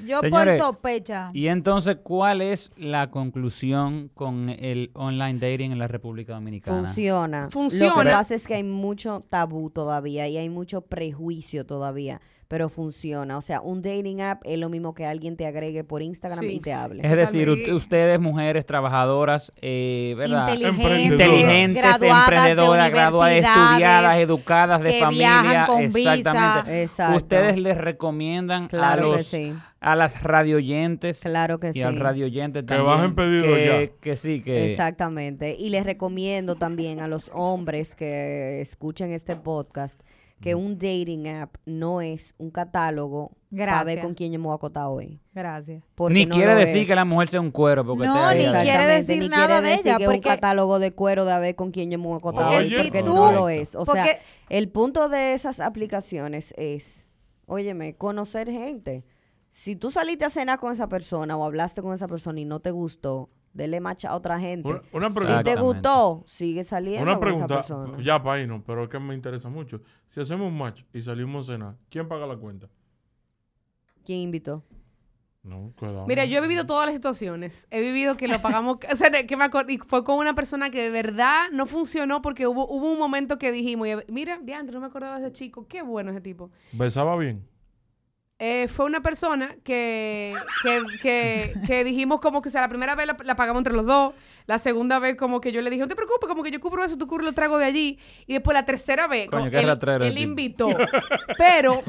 Yo Señores, por sospecha. Y entonces, ¿cuál es la conclusión con el online dating en la República Dominicana? funciona. Lo Funciona. que pasa es que hay mucho tabú todavía y hay mucho prejuicio todavía, pero funciona. O sea, un dating app es lo mismo que alguien te agregue por Instagram Sí. y te hable. Es decir, ustedes, mujeres trabajadoras, eh, ¿verdad? Inteligentes, Inteligentes, graduadas de emprendedoras, graduadas, estudiadas, educadas de que familia. con exactamente. visa. Exacto. Ustedes les recomiendan Claro a que los sí. a las radioyentes Claro que y sí. al radioyente Que también. bajen pedido que, ya. que sí, que Exactamente. Y les recomiendo también a los hombres que escuchen este podcast que un dating app no es un catálogo para ver Gracias. con quién yo me voy a acotar hoy. Gracias. Porque ni no quiere decir es. que la mujer sea un cuero porque No, ni quiere decir ni nada quiere de decir ella, que es un porque- catálogo de cuero de a ver con quién yo me voy a acotar Oye, hoy, Porque porque si no tú- lo es. O sea, porque- el punto de esas aplicaciones es, óyeme, conocer gente. Si tú saliste a cenar con esa persona o hablaste con esa persona y no te gustó, dele match a otra gente. Una, una Si pregunta. te gustó, sigue saliendo Una con esa pregunta, persona. ya para ahí no, pero es que me interesa mucho. Si hacemos un match y salimos a cenar, ¿quién paga la cuenta? ¿Quién invitó? No, cuidado. Mira, yo he vivido todas las situaciones. He vivido que lo pagamos, o sea, que me y fue con una persona que de verdad no funcionó porque hubo, hubo un momento que dijimos, y, mira, diantre, no me acordaba de ese chico, qué bueno ese tipo. ¿Besaba bien? Eh, fue una persona que, que, que, que dijimos como que, o sea, la primera vez la, la pagamos entre los dos, la segunda vez como que yo le dije, no te preocupes, como que yo cubro eso, tú cubres lo trago de allí, y después la tercera vez, Coño, como él, él invitó, pero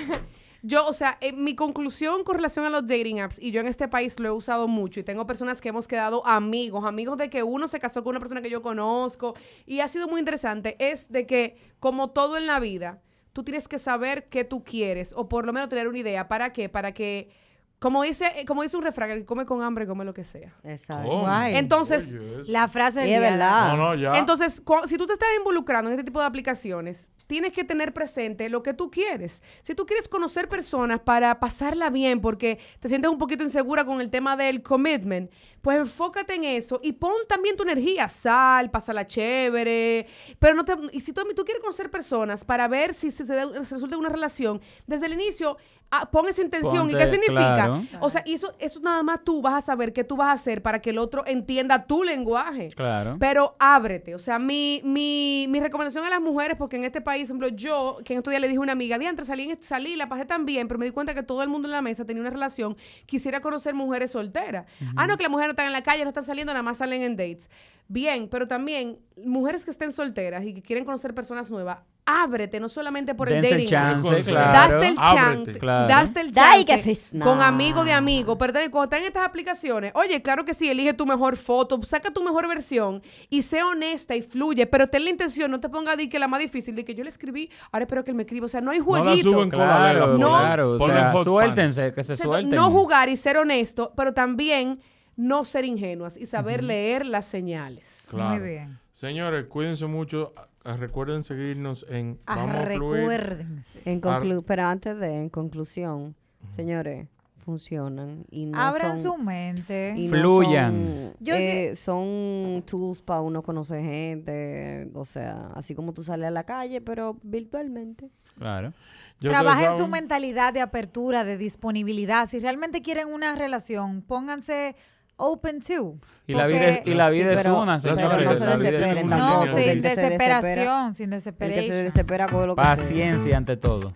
yo, o sea, eh, mi conclusión con relación a los dating apps, y yo en este país lo he usado mucho, y tengo personas que hemos quedado amigos, amigos de que uno se casó con una persona que yo conozco, y ha sido muy interesante, es de que, como todo en la vida, tú tienes que saber qué tú quieres, o por lo menos tener una idea. ¿Para qué? Para que, como dice, eh, como dice un refrán, el que come con hambre, come lo que sea. Exacto. Entonces. La frase es día. verdad. No, no, ya. Entonces, si tú te estás involucrando en este tipo de aplicaciones, tienes que tener presente lo que tú quieres. Si tú quieres conocer personas para pasarla bien porque te sientes un poquito insegura con el tema del commitment, pues enfócate en eso y pon también tu energía, sal, pásala chévere, pero no te y si tú, tú quieres conocer personas para ver si se, se da- se resulta una relación, desde el inicio ah, pon esa intención y qué significa. claro. O sea, y eso eso nada más tú vas a saber qué tú vas a hacer para que el otro entienda tu lenguaje. Claro. Pero ábrete. O sea, mi, mi, mi recomendación a las mujeres, porque en este país país, por ejemplo, yo, que en estos días le dije a una amiga, diantre, salí, salí, la pasé tan bien, pero me di cuenta que todo el mundo en la mesa tenía una relación, quisiera conocer mujeres solteras. Ah, no, que las mujeres no están en la calle, no están saliendo, nada más salen en dates. Bien, pero también mujeres que estén solteras y que quieren conocer personas nuevas, ábrete, no solamente por el Dense el dating. chance, claro. Daste el Ábrete. chance, Claro. daste el chance que con amigo de amigo, pero también cuando están en estas aplicaciones, oye, claro que sí, elige tu mejor foto, saca tu mejor versión y sé honesta y fluye, pero ten la intención, no te ponga a decir que la más difícil, de que yo le escribí, ahora espero que él me escriba, o sea, no hay No jueguito. la suben con la. Claro, No. claro. O sea, suéltense, que se O sea, suelten. no jugar y ser honesto, pero también no ser ingenuas y saber leer las señales. Claro. Muy bien. Señores, cuídense mucho. Ah, Recuerden seguirnos en Ah, Vamos a Fluir. recuérdense. En Ar- conclu- pero antes de, en conclusión, señores, funcionan y no Abran son, su mente. y no Fluyan. son, Yo eh, son tools para uno conocer gente, o sea, así como tú sales a la calle, pero virtualmente. Claro. Ya Trabajen su mentalidad de apertura, de disponibilidad. Si realmente quieren una relación, pónganse open to. Y la vida es, y la Sí, vida es pero- una, pero señores. no se desesperen sin desesperación, sin El que se desesperación. desespera con lo que sea. Paciencia ante todo.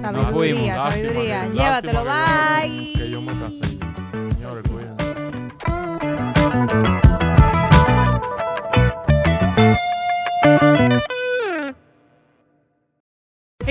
Sabiduría, sabiduría. Llévatelo, bye. Que yo me casé.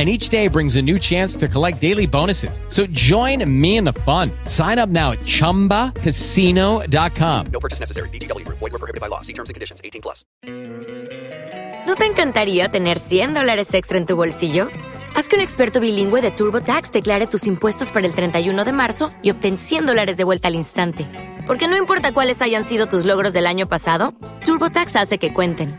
And each day brings a new chance to collect daily bonuses. So join me in the fun. Sign up now at chumbacasino.com. No purchase necessary. VGW Group. Void were prohibited by law. See terms and conditions. 18 plus. ¿No te encantaría tener 100 dólares extra en tu bolsillo? Haz que un experto bilingüe de TurboTax declare tus impuestos para el 31 de marzo y obtén 100 dólares de vuelta al instante. Porque no importa cuáles hayan sido tus logros del año pasado, TurboTax hace que cuenten.